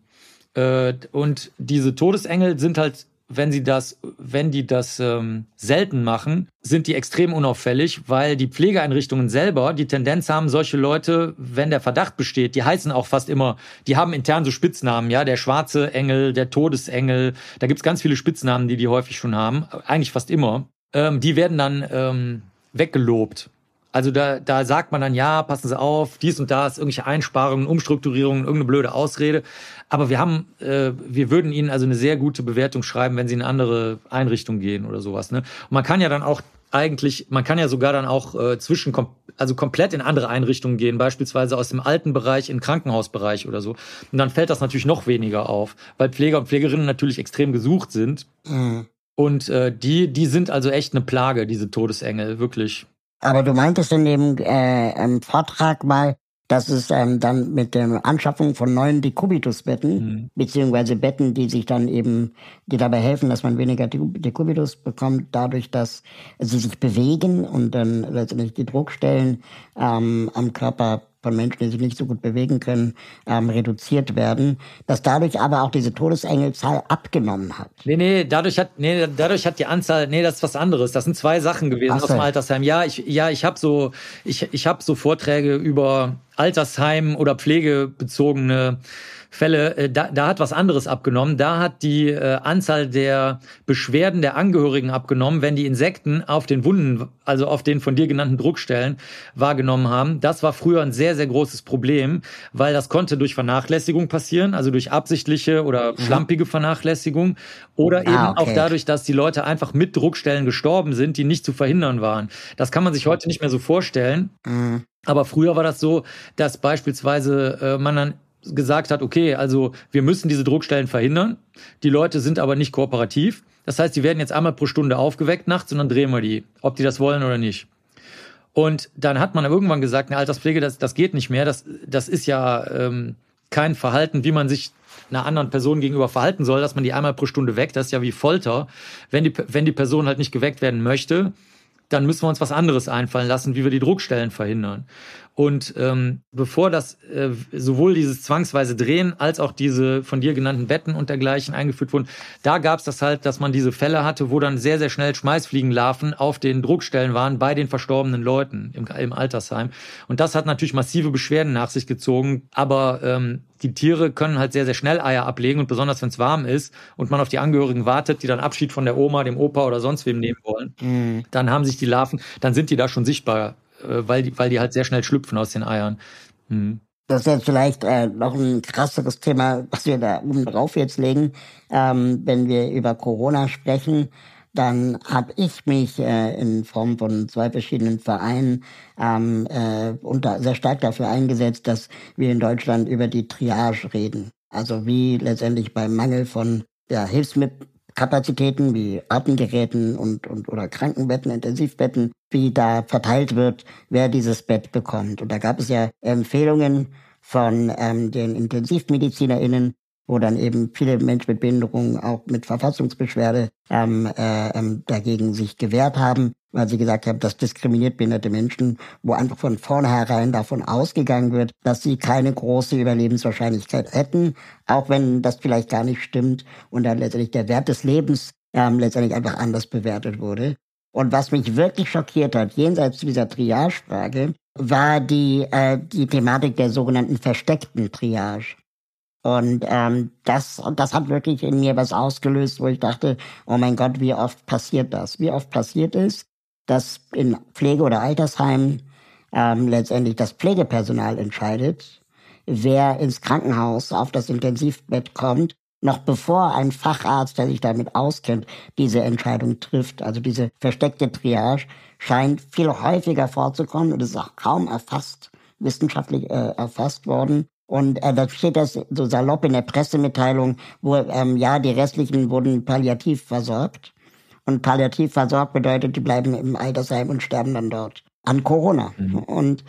S2: Äh, und diese Todesengel sind halt wenn sie das, wenn die das ähm, selten machen, sind die extrem unauffällig, weil die Pflegeeinrichtungen selber die Tendenz haben, solche Leute, wenn der Verdacht besteht, die heißen auch fast immer, die haben intern so Spitznamen, ja, der schwarze Engel, der Todesengel, da gibt's ganz viele Spitznamen, die die häufig schon haben, eigentlich fast immer. Ähm, die werden dann ähm, weggelobt. Also da, da sagt man dann, ja, passen Sie auf, dies und das, irgendwelche Einsparungen, Umstrukturierungen, irgendeine blöde Ausrede. Aber wir haben, äh, wir würden Ihnen also eine sehr gute Bewertung schreiben, wenn Sie in eine andere Einrichtung gehen oder sowas. Ne? Und man kann ja dann auch eigentlich, man kann ja sogar dann auch äh, zwischen, also komplett in andere Einrichtungen gehen, beispielsweise aus dem alten Bereich in den Krankenhausbereich oder so. Und dann fällt das natürlich noch weniger auf, weil Pfleger und Pflegerinnen natürlich extrem gesucht sind. Mhm. Und äh, die, die sind also echt eine Plage, diese Todesengel, wirklich.
S1: Aber du meintest in dem äh, im Vortrag mal, dass es ähm, dann mit der Anschaffung von neuen Dekubitus-Betten, mhm. beziehungsweise Betten, die sich dann eben, die dabei helfen, dass man weniger Dekubitus bekommt, dadurch, dass sie sich bewegen und dann letztendlich die Druckstellen ähm, am Körper von Menschen, die sich nicht so gut bewegen können, ähm, reduziert werden, dass dadurch aber auch diese Todesengelzahl abgenommen hat.
S2: Nee, nee, dadurch hat, nee, dadurch hat die Anzahl, nee, das ist was anderes. Das sind zwei Sachen gewesen Ach aus dem Altersheim. Ja, ich, ja, ich habe so, ich, ich habe so Vorträge über Altersheim oder pflegebezogene Fälle, äh, da, da hat was anderes abgenommen. Da hat die äh, Anzahl der Beschwerden der Angehörigen abgenommen, wenn die Insekten auf den Wunden, also auf den von dir genannten Druckstellen wahrgenommen haben. Das war früher ein sehr, sehr großes Problem, weil das konnte durch Vernachlässigung passieren, also durch absichtliche oder mhm. schlampige Vernachlässigung oder ah, eben ah, okay. auch dadurch, dass die Leute einfach mit Druckstellen gestorben sind, die nicht zu verhindern waren. Das kann man sich heute nicht mehr so vorstellen. Mhm. Aber früher war das so, dass beispielsweise äh, man dann gesagt hat, okay, also wir müssen diese Druckstellen verhindern. Die Leute sind aber nicht kooperativ. Das heißt, die werden jetzt einmal pro Stunde aufgeweckt nachts und dann drehen wir die, ob die das wollen oder nicht. Und dann hat man irgendwann gesagt, eine Alterspflege, das, das geht nicht mehr. Das, das ist ja ähm, kein Verhalten, wie man sich einer anderen Person gegenüber verhalten soll, dass man die einmal pro Stunde weckt. Das ist ja wie Folter. Wenn die, wenn die Person halt nicht geweckt werden möchte, dann müssen wir uns was anderes einfallen lassen, wie wir die Druckstellen verhindern. Und ähm, bevor das äh, sowohl dieses zwangsweise Drehen als auch diese von dir genannten Betten und dergleichen eingeführt wurden, da gab es das halt, dass man diese Fälle hatte, wo dann sehr, sehr schnell Schmeißfliegenlarven auf den Druckstellen waren bei den verstorbenen Leuten im, im Altersheim. Und das hat natürlich massive Beschwerden nach sich gezogen. Aber ähm, die Tiere können halt sehr, sehr schnell Eier ablegen und besonders wenn es warm ist und man auf die Angehörigen wartet, die dann Abschied von der Oma, dem Opa oder sonst wem nehmen wollen, mhm. dann haben sich die Larven, dann sind die da schon sichtbar weil, die, weil die halt sehr schnell schlüpfen aus den Eiern.
S1: Mhm. Das ist jetzt vielleicht äh, noch ein krasseres Thema, was wir da oben drauf jetzt legen. Ähm, wenn wir über Corona sprechen, dann habe ich mich äh, in Form von zwei verschiedenen Vereinen ähm, äh, unter, sehr stark dafür eingesetzt, dass wir in Deutschland über die Triage reden. Also wie letztendlich beim Mangel von ja, Hilfsmitteln Kapazitäten wie Atemgeräten und, und oder Krankenbetten, Intensivbetten, wie da verteilt wird, wer dieses Bett bekommt. Und da gab es ja Empfehlungen von ähm, den IntensivmedizinerInnen, wo dann eben viele Menschen mit Behinderungen auch mit Verfassungsbeschwerde ähm, äh, ähm, dagegen sich gewehrt haben, weil sie gesagt haben, das diskriminiert behinderte Menschen, wo einfach von vornherein davon ausgegangen wird, dass sie keine große Überlebenswahrscheinlichkeit hätten, auch wenn das vielleicht gar nicht stimmt und dann letztendlich der Wert des Lebens ähm, letztendlich einfach anders bewertet wurde. Und was mich wirklich schockiert hat, jenseits dieser Triage-Frage, war die, äh, die Thematik der sogenannten versteckten Triage. Und ähm, das, das hat wirklich in mir was ausgelöst, wo ich dachte, oh mein Gott, wie oft passiert das? Wie oft passiert es, dass in Pflege- oder Altersheimen ähm, letztendlich das Pflegepersonal entscheidet, wer ins Krankenhaus auf das Intensivbett kommt, noch bevor ein Facharzt, der sich damit auskennt, diese Entscheidung trifft. Also diese versteckte Triage scheint viel häufiger vorzukommen und ist auch kaum erfasst, wissenschaftlich äh, erfasst worden. Und äh, da steht das so salopp in der Pressemitteilung, wo ähm, ja, die restlichen wurden palliativ versorgt. Und palliativ versorgt bedeutet, die bleiben im Altersheim und sterben dann dort an Corona. Mhm. Und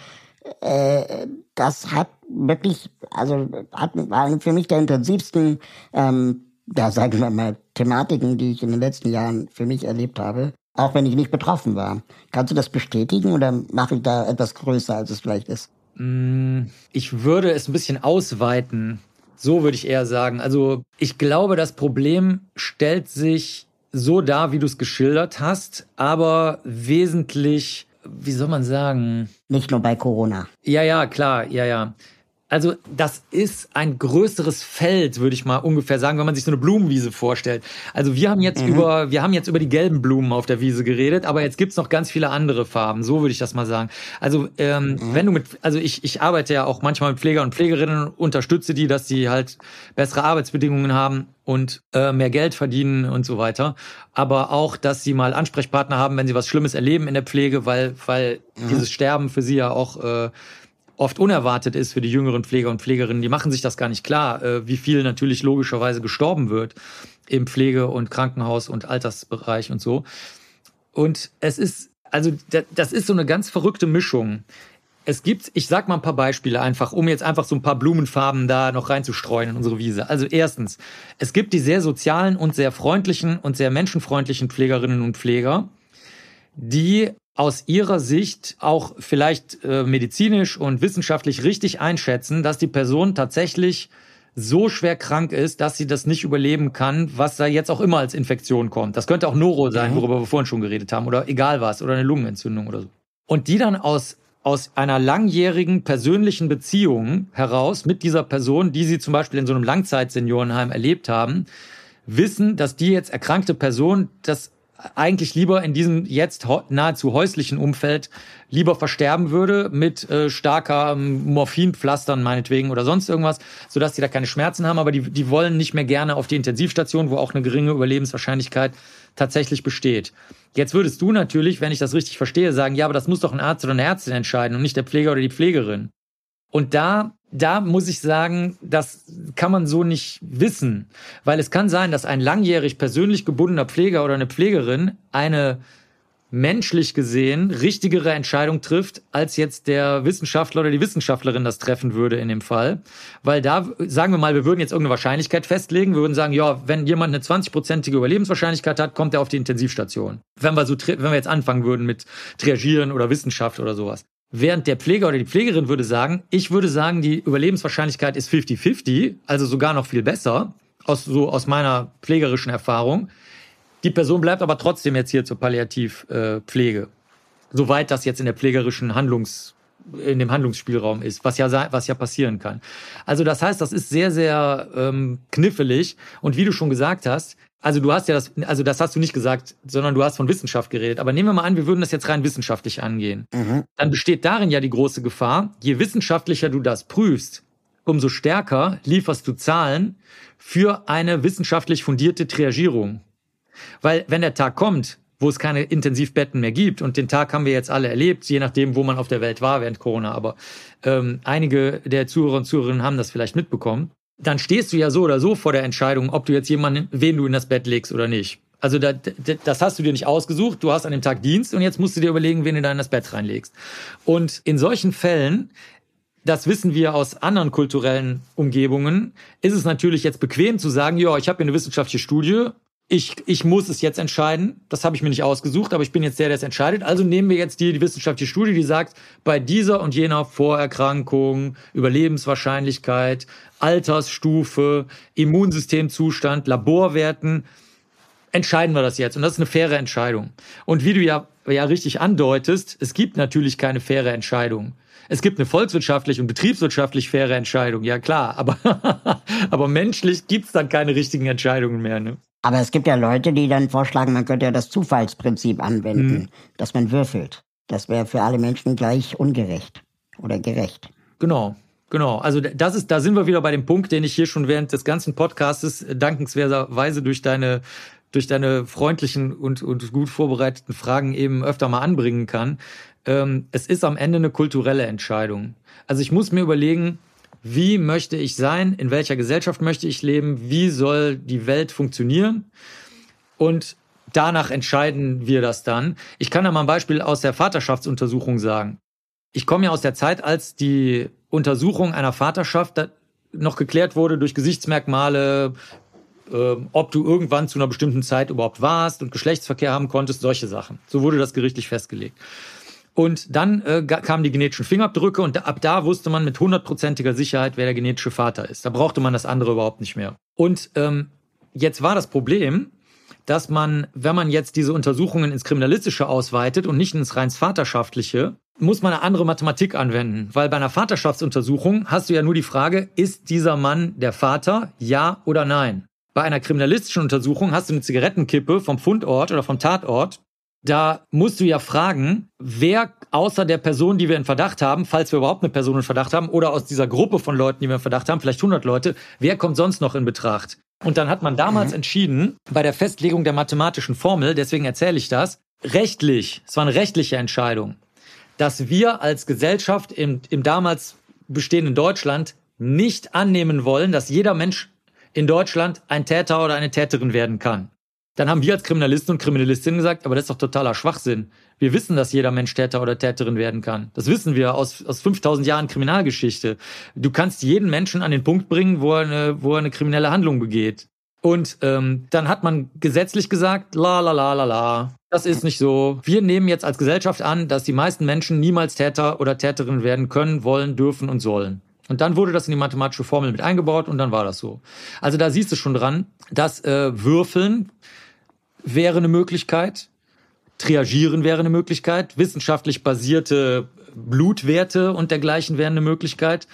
S1: äh, das hat wirklich, also hat, war für mich der intensivsten, ähm, ja, sagen wir mal, Thematiken, die ich in den letzten Jahren für mich erlebt habe, auch wenn ich nicht betroffen war. Kannst du das bestätigen oder mache ich da etwas größer, als es vielleicht ist?
S2: Mm, ich würde es ein bisschen ausweiten. So würde ich eher sagen. Also ich glaube, das Problem stellt sich so dar, wie du es geschildert hast, aber wesentlich, wie soll man sagen?
S1: Nicht nur bei Corona.
S2: Ja, ja, klar, ja, ja. Also das ist ein größeres Feld, würde ich mal ungefähr sagen, wenn man sich so eine Blumenwiese vorstellt. Also wir haben jetzt mhm. über wir haben jetzt über die gelben Blumen auf der Wiese geredet, aber jetzt gibt's noch ganz viele andere Farben. So würde ich das mal sagen. Also ähm, mhm. wenn du mit also ich ich arbeite ja auch manchmal mit Pfleger und Pflegerinnen und unterstütze die, dass sie halt bessere Arbeitsbedingungen haben und äh, mehr Geld verdienen und so weiter. Aber auch, dass sie mal Ansprechpartner haben, wenn sie was Schlimmes erleben in der Pflege, weil weil mhm. dieses Sterben für sie ja auch äh, oft unerwartet ist für die jüngeren Pfleger und Pflegerinnen. Die machen sich das gar nicht klar, äh, wie viel natürlich logischerweise gestorben wird im Pflege- und Krankenhaus- und Altersbereich und so. Und es ist, also das ist so eine ganz verrückte Mischung. Es gibt, ich sag mal ein paar Beispiele einfach, um jetzt einfach so ein paar Blumenfarben da noch reinzustreuen in unsere Wiese. Also erstens, es gibt die sehr sozialen und sehr freundlichen und sehr menschenfreundlichen Pflegerinnen und Pfleger, die aus Ihrer Sicht auch vielleicht äh, medizinisch und wissenschaftlich richtig einschätzen, dass die Person tatsächlich so schwer krank ist, dass sie das nicht überleben kann, was da jetzt auch immer als Infektion kommt. Das könnte auch Noro sein, worüber wir vorhin schon geredet haben, oder egal was, oder eine Lungenentzündung oder so. Und die dann aus aus einer langjährigen persönlichen Beziehung heraus mit dieser Person, die sie zum Beispiel in so einem Langzeitseniorenheim erlebt haben, wissen, dass die jetzt erkrankte Person das eigentlich lieber in diesem jetzt nahezu häuslichen Umfeld lieber versterben würde mit äh, starker ähm, Morphinpflastern meinetwegen oder sonst irgendwas, sodass die da keine Schmerzen haben, aber die, die wollen nicht mehr gerne auf die Intensivstation, wo auch eine geringe Überlebenswahrscheinlichkeit tatsächlich besteht. Jetzt würdest du natürlich, wenn ich das richtig verstehe, sagen, ja, aber das muss doch ein Arzt oder eine Ärztin entscheiden und nicht der Pfleger oder die Pflegerin. Und da, da muss ich sagen, das kann man so nicht wissen, weil es kann sein, dass ein langjährig persönlich gebundener Pfleger oder eine Pflegerin eine menschlich gesehen richtigere Entscheidung trifft, als jetzt der Wissenschaftler oder die Wissenschaftlerin das treffen würde in dem Fall. Weil da, sagen wir mal, wir würden jetzt irgendeine Wahrscheinlichkeit festlegen, wir würden sagen, ja, wenn jemand eine 20-prozentige Überlebenswahrscheinlichkeit hat, kommt er auf die Intensivstation. Wenn wir so, wenn wir jetzt anfangen würden mit Triagieren oder Wissenschaft oder sowas. Während der Pfleger oder die Pflegerin würde sagen, ich würde sagen, die Überlebenswahrscheinlichkeit ist 50-50, also sogar noch viel besser, aus, so aus meiner pflegerischen Erfahrung. Die Person bleibt aber trotzdem jetzt hier zur Palliativpflege. Äh, Soweit das jetzt in der pflegerischen Handlungs, in dem Handlungsspielraum ist, was ja, was ja passieren kann. Also das heißt, das ist sehr, sehr ähm, knifflig. Und wie du schon gesagt hast, also du hast ja das, also das hast du nicht gesagt, sondern du hast von Wissenschaft geredet. Aber nehmen wir mal an, wir würden das jetzt rein wissenschaftlich angehen. Mhm. Dann besteht darin ja die große Gefahr, je wissenschaftlicher du das prüfst, umso stärker lieferst du Zahlen für eine wissenschaftlich fundierte Triagierung. Weil wenn der Tag kommt, wo es keine Intensivbetten mehr gibt, und den Tag haben wir jetzt alle erlebt, je nachdem, wo man auf der Welt war während Corona, aber ähm, einige der Zuhörer und Zuhörerinnen haben das vielleicht mitbekommen, dann stehst du ja so oder so vor der Entscheidung, ob du jetzt jemanden, wen du in das Bett legst oder nicht. Also da, das hast du dir nicht ausgesucht, du hast an dem Tag Dienst und jetzt musst du dir überlegen, wen du da in das Bett reinlegst. Und in solchen Fällen, das wissen wir aus anderen kulturellen Umgebungen, ist es natürlich jetzt bequem zu sagen, ja, ich habe hier eine wissenschaftliche Studie, ich, ich muss es jetzt entscheiden. Das habe ich mir nicht ausgesucht, aber ich bin jetzt der, der es entscheidet. Also nehmen wir jetzt die, die wissenschaftliche Studie, die sagt, bei dieser und jener Vorerkrankung, Überlebenswahrscheinlichkeit, Altersstufe, Immunsystemzustand, Laborwerten, entscheiden wir das jetzt. Und das ist eine faire Entscheidung. Und wie du ja, ja richtig andeutest, es gibt natürlich keine faire Entscheidung. Es gibt eine volkswirtschaftlich und betriebswirtschaftlich faire Entscheidung, ja klar, aber, aber menschlich gibt's dann keine richtigen Entscheidungen mehr. Ne?
S1: Aber es gibt ja Leute, die dann vorschlagen, man könnte ja das Zufallsprinzip anwenden, mhm. dass man würfelt. Das wäre für alle Menschen gleich ungerecht oder gerecht.
S2: Genau. Genau, also das ist, da sind wir wieder bei dem Punkt, den ich hier schon während des ganzen Podcastes dankenswerterweise durch deine durch deine freundlichen und, und gut vorbereiteten Fragen eben öfter mal anbringen kann. Ähm, es ist am Ende eine kulturelle Entscheidung. Also ich muss mir überlegen, wie möchte ich sein, in welcher Gesellschaft möchte ich leben, wie soll die Welt funktionieren und danach entscheiden wir das dann. Ich kann da mal ein Beispiel aus der Vaterschaftsuntersuchung sagen. Ich komme ja aus der Zeit, als die Untersuchung einer Vaterschaft noch geklärt wurde durch Gesichtsmerkmale, äh, ob du irgendwann zu einer bestimmten Zeit überhaupt warst und Geschlechtsverkehr haben konntest, solche Sachen. So wurde das gerichtlich festgelegt. Und dann äh, kamen die genetischen Fingerabdrücke und ab da wusste man mit hundertprozentiger Sicherheit, wer der genetische Vater ist. Da brauchte man das andere überhaupt nicht mehr. Und ähm, jetzt war das Problem, dass man, wenn man jetzt diese Untersuchungen ins Kriminalistische ausweitet und nicht ins rein Vaterschaftliche, muss man eine andere Mathematik anwenden. Weil bei einer Vaterschaftsuntersuchung hast du ja nur die Frage, ist dieser Mann der Vater, ja oder nein? Bei einer kriminalistischen Untersuchung hast du eine Zigarettenkippe vom Fundort oder vom Tatort. Da musst du ja fragen, wer außer der Person, die wir in Verdacht haben, falls wir überhaupt eine Person in Verdacht haben, oder aus dieser Gruppe von Leuten, die wir in Verdacht haben, vielleicht 100 Leute, wer kommt sonst noch in Betracht? Und dann hat man damals mhm. entschieden, bei der Festlegung der mathematischen Formel, deswegen erzähle ich das, rechtlich, es war eine rechtliche Entscheidung, dass wir als Gesellschaft im, im damals bestehenden Deutschland nicht annehmen wollen, dass jeder Mensch in Deutschland ein Täter oder eine Täterin werden kann. Dann haben wir als Kriminalisten und Kriminalistinnen gesagt, aber das ist doch totaler Schwachsinn. Wir wissen, dass jeder Mensch Täter oder Täterin werden kann. Das wissen wir aus, aus 5000 Jahren Kriminalgeschichte. Du kannst jeden Menschen an den Punkt bringen, wo er eine, wo er eine kriminelle Handlung begeht. Und ähm, dann hat man gesetzlich gesagt, la la la la la, das ist nicht so. Wir nehmen jetzt als Gesellschaft an, dass die meisten Menschen niemals Täter oder Täterin werden können, wollen, dürfen und sollen. Und dann wurde das in die mathematische Formel mit eingebaut und dann war das so. Also da siehst du schon dran, dass äh, Würfeln wäre eine Möglichkeit, Triagieren wäre eine Möglichkeit, wissenschaftlich basierte Blutwerte und dergleichen wären eine Möglichkeit,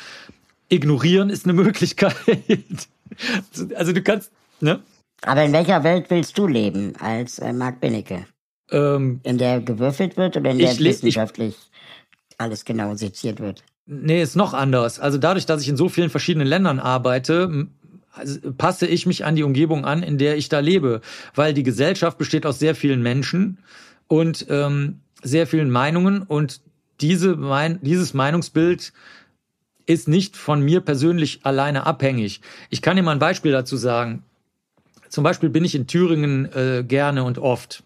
S2: Ignorieren ist eine Möglichkeit. also du kannst, ne?
S1: Aber in welcher Welt willst du leben als äh, Marc Benecke? Ähm, in der gewürfelt wird oder in der wissenschaftlich alles genau seziert wird?
S2: Nee, ist noch anders. Also dadurch, dass ich in so vielen verschiedenen Ländern arbeite, passe ich mich an die Umgebung an, in der ich da lebe. Weil die Gesellschaft besteht aus sehr vielen Menschen und ähm, sehr vielen Meinungen und diese mein, dieses Meinungsbild ist nicht von mir persönlich alleine abhängig. Ich kann dir mal ein Beispiel dazu sagen. Zum Beispiel bin ich in Thüringen äh, gerne und oft.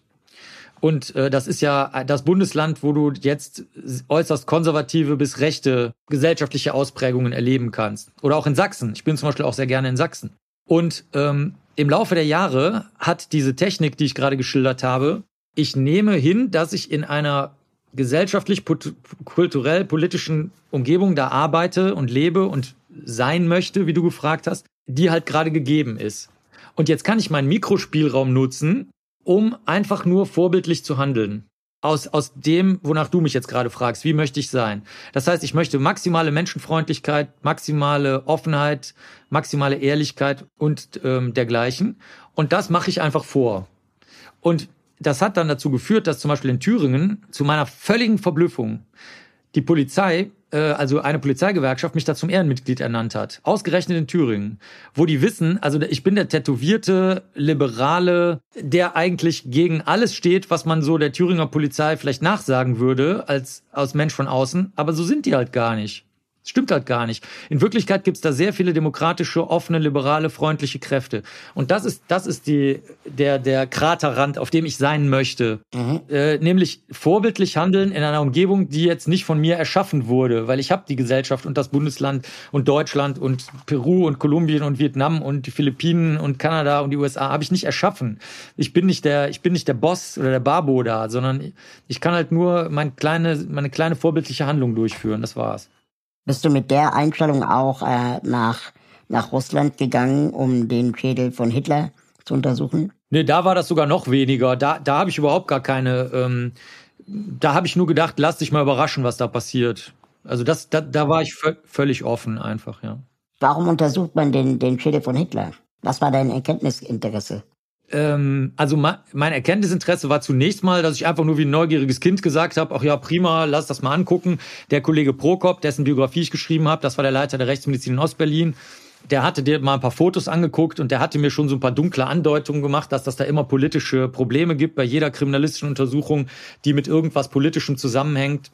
S2: Und äh, das ist ja das Bundesland, wo du jetzt äußerst konservative bis rechte gesellschaftliche Ausprägungen erleben kannst. Oder auch in Sachsen. Ich bin zum Beispiel auch sehr gerne in Sachsen. Und ähm, im Laufe der Jahre hat diese Technik, die ich gerade geschildert habe, ich nehme hin, dass ich in einer gesellschaftlich, kulturell, politischen Umgebung da arbeite und lebe und sein möchte, wie du gefragt hast, die halt gerade gegeben ist. Und jetzt kann ich meinen Mikrospielraum nutzen, um einfach nur vorbildlich zu handeln. Aus, aus dem, wonach du mich jetzt gerade fragst, wie möchte ich sein? Das heißt, ich möchte maximale Menschenfreundlichkeit, maximale Offenheit, maximale Ehrlichkeit und ähm, dergleichen. Und das mache ich einfach vor. Und das hat dann dazu geführt, dass zum Beispiel in Thüringen zu meiner völligen Verblüffung die Polizei, äh, also eine Polizeigewerkschaft, mich da zum Ehrenmitglied ernannt hat. Ausgerechnet in Thüringen. Wo die wissen, also ich bin der tätowierte Liberale, der eigentlich gegen alles steht, was man so der Thüringer Polizei vielleicht nachsagen würde, als, als Mensch von außen. Aber so sind die halt gar nicht. Stimmt halt gar nicht. In Wirklichkeit gibt's da sehr viele demokratische, offene, liberale, freundliche Kräfte. Und das ist, das ist die, der, der Kraterrand, auf dem ich sein möchte. Mhm. Äh, nämlich vorbildlich handeln in einer Umgebung, die jetzt nicht von mir erschaffen wurde, weil ich habe die Gesellschaft und das Bundesland und Deutschland und Peru und Kolumbien und Vietnam und die Philippinen und Kanada und die USA habe ich nicht erschaffen. Ich bin nicht der, ich bin nicht der Boss oder der Babo da, sondern ich kann halt nur meine kleine, meine kleine vorbildliche Handlung durchführen. Das war's.
S1: Bist du mit der Einstellung auch äh, nach, nach Russland gegangen, um den Schädel von Hitler zu untersuchen?
S2: Nee, da war das sogar noch weniger. Da, da habe ich überhaupt gar keine. Ähm, da habe ich nur gedacht, lass dich mal überraschen, was da passiert. Also das, da, da war ich völlig offen einfach, ja.
S1: Warum untersucht man den, den Schädel von Hitler? Was war dein Erkenntnisinteresse?
S2: Ähm, also mein Erkenntnisinteresse war zunächst mal, dass ich einfach nur wie ein neugieriges Kind gesagt habe, ach ja, prima, lass das mal angucken. Der Kollege Prokop, dessen Biografie ich geschrieben habe, das war der Leiter der Rechtsmedizin in Ostberlin, der hatte dir mal ein paar Fotos angeguckt und der hatte mir schon so ein paar dunkle Andeutungen gemacht, dass das da immer politische Probleme gibt bei jeder kriminalistischen Untersuchung, die mit irgendwas Politischem zusammenhängt.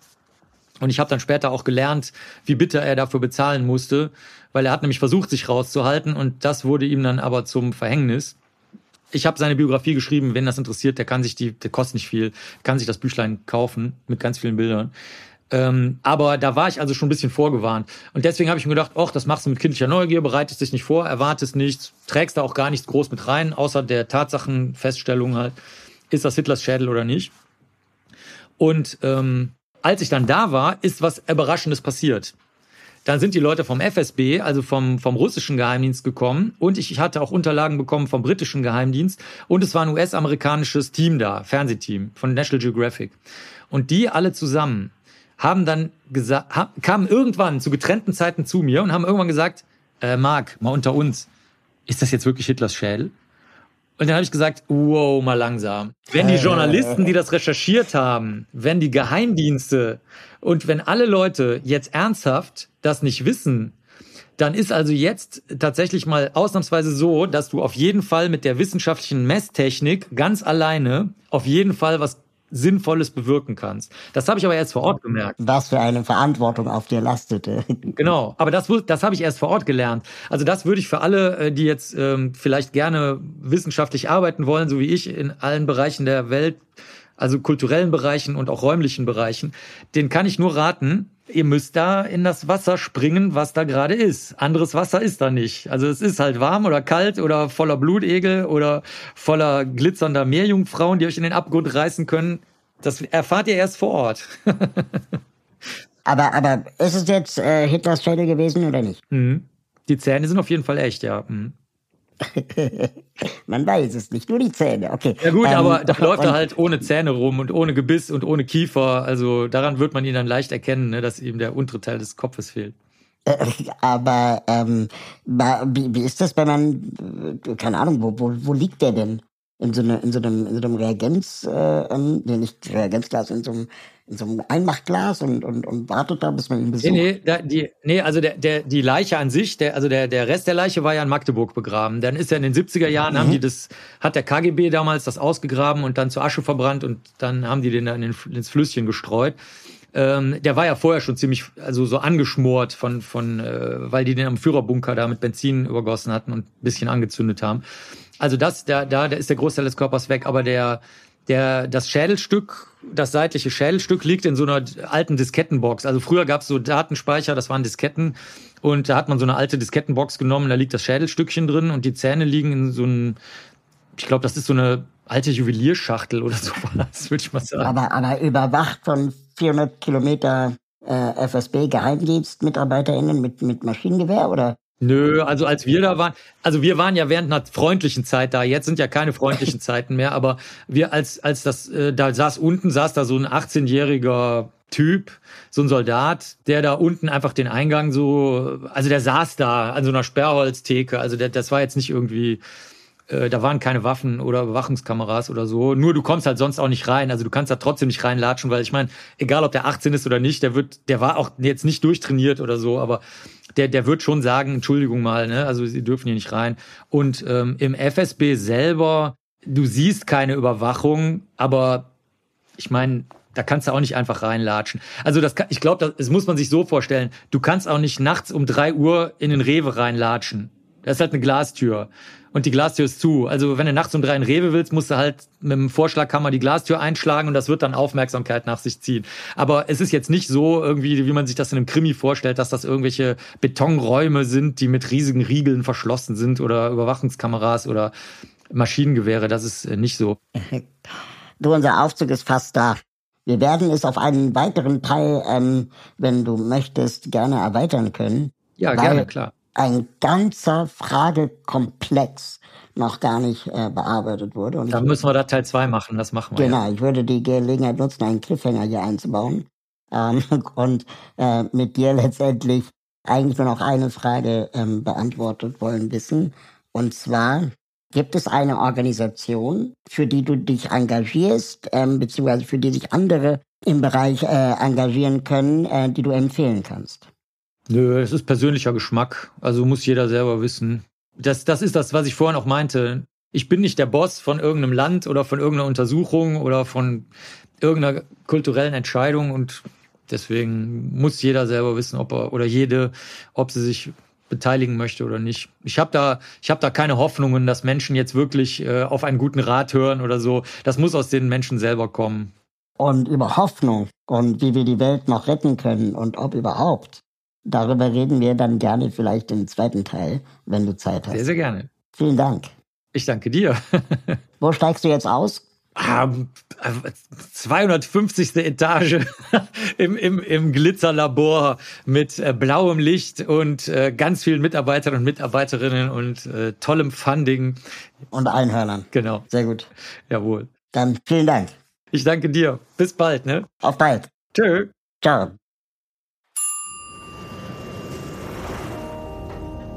S2: Und ich habe dann später auch gelernt, wie bitter er dafür bezahlen musste, weil er hat nämlich versucht, sich rauszuhalten und das wurde ihm dann aber zum Verhängnis. Ich habe seine Biografie geschrieben, wenn das interessiert, der kann sich die, der kostet nicht viel, kann sich das Büchlein kaufen mit ganz vielen Bildern. Ähm, aber da war ich also schon ein bisschen vorgewarnt. Und deswegen habe ich mir gedacht, ach, das machst du mit kindlicher Neugier, bereitest dich nicht vor, erwartest nichts, trägst da auch gar nichts groß mit rein, außer der Tatsachenfeststellung halt, ist das Hitlers Schädel oder nicht. Und ähm, als ich dann da war, ist was Überraschendes passiert. Dann sind die Leute vom FSB, also vom, vom russischen Geheimdienst gekommen und ich hatte auch Unterlagen bekommen vom britischen Geheimdienst und es war ein US-amerikanisches Team da, Fernsehteam von National Geographic. Und die alle zusammen haben dann gesagt, kamen irgendwann zu getrennten Zeiten zu mir und haben irgendwann gesagt, äh, Marc, mal unter uns, ist das jetzt wirklich Hitlers Schädel? Und dann habe ich gesagt, wow, mal langsam. Wenn die äh. Journalisten, die das recherchiert haben, wenn die Geheimdienste und wenn alle Leute jetzt ernsthaft das nicht wissen, dann ist also jetzt tatsächlich mal ausnahmsweise so, dass du auf jeden Fall mit der wissenschaftlichen Messtechnik ganz alleine auf jeden Fall was Sinnvolles bewirken kannst. Das habe ich aber erst vor Ort gemerkt.
S1: Was für eine Verantwortung auf dir lastete.
S2: Genau, aber das, das habe ich erst vor Ort gelernt. Also das würde ich für alle, äh, die jetzt ähm, vielleicht gerne wissenschaftlich arbeiten wollen, so wie ich in allen Bereichen der Welt, also kulturellen Bereichen und auch räumlichen Bereichen, den kann ich nur raten, ihr müsst da in das Wasser springen, was da gerade ist. Anderes Wasser ist da nicht. Also es ist halt warm oder kalt oder voller Blutegel oder voller glitzernder Meerjungfrauen, die euch in den Abgrund reißen können. Das erfahrt ihr erst vor Ort.
S1: aber, aber ist es jetzt äh, Hitlers Schädel gewesen oder nicht?
S2: Mhm. Die Zähne sind auf jeden Fall echt, ja. Mhm.
S1: Man weiß es nicht, nur die Zähne, okay.
S2: Ja gut, ähm, aber da läuft er halt ohne Zähne rum und ohne Gebiss und ohne Kiefer. Also daran wird man ihn dann leicht erkennen, ne, dass ihm der untere Teil des Kopfes fehlt.
S1: Äh, aber ähm, wie, wie ist das, wenn man, äh, keine Ahnung, wo, wo, wo liegt der denn? In so, eine, in so einem, in so einem Reagenz, äh, ähm, nee, nicht Reagenzglas, in so einem in so einem Einmachglas und, und, und wartet da, bis man ihn besucht.
S2: Nee, nee, da, die, nee also der, der, die Leiche an sich, der, also der, der Rest der Leiche war ja in Magdeburg begraben. Dann ist ja in den 70er Jahren, mhm. haben die das, hat der KGB damals das ausgegraben und dann zur Asche verbrannt und dann haben die den dann in, ins Flüsschen gestreut. Ähm, der war ja vorher schon ziemlich, also so angeschmort von, von, äh, weil die den am Führerbunker da mit Benzin übergossen hatten und ein bisschen angezündet haben. Also das, da, da, da ist der Großteil des Körpers weg, aber der, der, das Schädelstück, das seitliche Schädelstück liegt in so einer alten Diskettenbox. Also früher gab es so Datenspeicher, das waren Disketten. Und da hat man so eine alte Diskettenbox genommen, da liegt das Schädelstückchen drin und die Zähne liegen in so einem, ich glaube, das ist so eine alte Juwelierschachtel oder sowas, würde ich mal sagen.
S1: Aber, aber überwacht von 400 Kilometer äh, FSB-Geheimdienst-MitarbeiterInnen mit, mit Maschinengewehr oder?
S2: Nö, also als wir da waren, also wir waren ja während einer freundlichen Zeit da. Jetzt sind ja keine freundlichen Zeiten mehr, aber wir als als das äh, da saß unten saß da so ein 18-jähriger Typ, so ein Soldat, der da unten einfach den Eingang so, also der saß da an so einer Sperrholztheke. Also der, das war jetzt nicht irgendwie äh, da waren keine Waffen oder Überwachungskameras oder so. Nur du kommst halt sonst auch nicht rein. Also du kannst da trotzdem nicht reinlatschen, weil ich meine, egal ob der 18 ist oder nicht, der wird, der war auch jetzt nicht durchtrainiert oder so, aber der, der wird schon sagen, Entschuldigung mal, ne? Also sie dürfen hier nicht rein. Und ähm, im FSB selber, du siehst keine Überwachung, aber ich meine, da kannst du auch nicht einfach reinlatschen. Also das kann, ich glaube, das, das muss man sich so vorstellen. Du kannst auch nicht nachts um drei Uhr in den Rewe reinlatschen. Das ist halt eine Glastür und die Glastür ist zu. Also wenn du nachts um drei in Rewe willst, musst du halt mit dem Vorschlaghammer die Glastür einschlagen und das wird dann Aufmerksamkeit nach sich ziehen. Aber es ist jetzt nicht so irgendwie, wie man sich das in einem Krimi vorstellt, dass das irgendwelche Betonräume sind, die mit riesigen Riegeln verschlossen sind oder Überwachungskameras oder Maschinengewehre. Das ist äh, nicht so.
S1: Du, unser Aufzug ist fast da. Wir werden es auf einen weiteren Teil, ähm, wenn du möchtest, gerne erweitern können.
S2: Ja, gerne, klar
S1: ein ganzer Fragekomplex noch gar nicht äh, bearbeitet wurde.
S2: Und Dann müssen wir da Teil 2 machen, das machen wir.
S1: Genau, ja. ich würde die Gelegenheit nutzen, einen Cliffhanger hier einzubauen ähm, und äh, mit dir letztendlich eigentlich nur noch eine Frage ähm, beantwortet wollen wissen. Und zwar, Gibt es eine Organisation, für die du dich engagierst, ähm, beziehungsweise für die sich andere im Bereich äh, engagieren können, äh, die du empfehlen kannst?
S2: Nö, es ist persönlicher Geschmack. Also muss jeder selber wissen. Das, das ist das, was ich vorhin auch meinte. Ich bin nicht der Boss von irgendeinem Land oder von irgendeiner Untersuchung oder von irgendeiner kulturellen Entscheidung und deswegen muss jeder selber wissen, ob er oder jede, ob sie sich beteiligen möchte oder nicht. Ich habe da, ich habe da keine Hoffnungen, dass Menschen jetzt wirklich äh, auf einen guten Rat hören oder so. Das muss aus den Menschen selber kommen.
S1: Und über Hoffnung und wie wir die Welt noch retten können und ob überhaupt. Darüber reden wir dann gerne vielleicht im zweiten Teil, wenn du Zeit hast.
S2: Sehr, sehr gerne.
S1: Vielen Dank.
S2: Ich danke dir.
S1: Wo steigst du jetzt aus?
S2: 250. Etage im, im, im Glitzerlabor mit äh, blauem Licht und äh, ganz vielen Mitarbeitern und Mitarbeiterinnen und äh, tollem Funding.
S1: Und Einhörnern.
S2: Genau.
S1: Sehr gut.
S2: Jawohl.
S1: Dann vielen Dank.
S2: Ich danke dir. Bis bald, ne?
S1: Auf bald.
S2: Tschö.
S1: Ciao.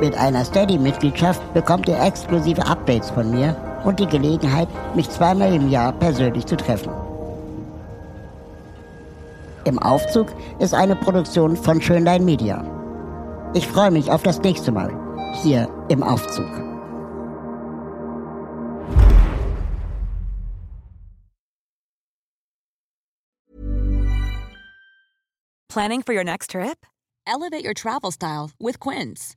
S1: Mit einer Steady-Mitgliedschaft bekommt ihr exklusive Updates von mir und die Gelegenheit, mich zweimal im Jahr persönlich zu treffen. Im Aufzug ist eine Produktion von Schönlein Media. Ich freue mich auf das nächste Mal hier im Aufzug.
S3: Planning for your next trip? Elevate your travel style with Quince.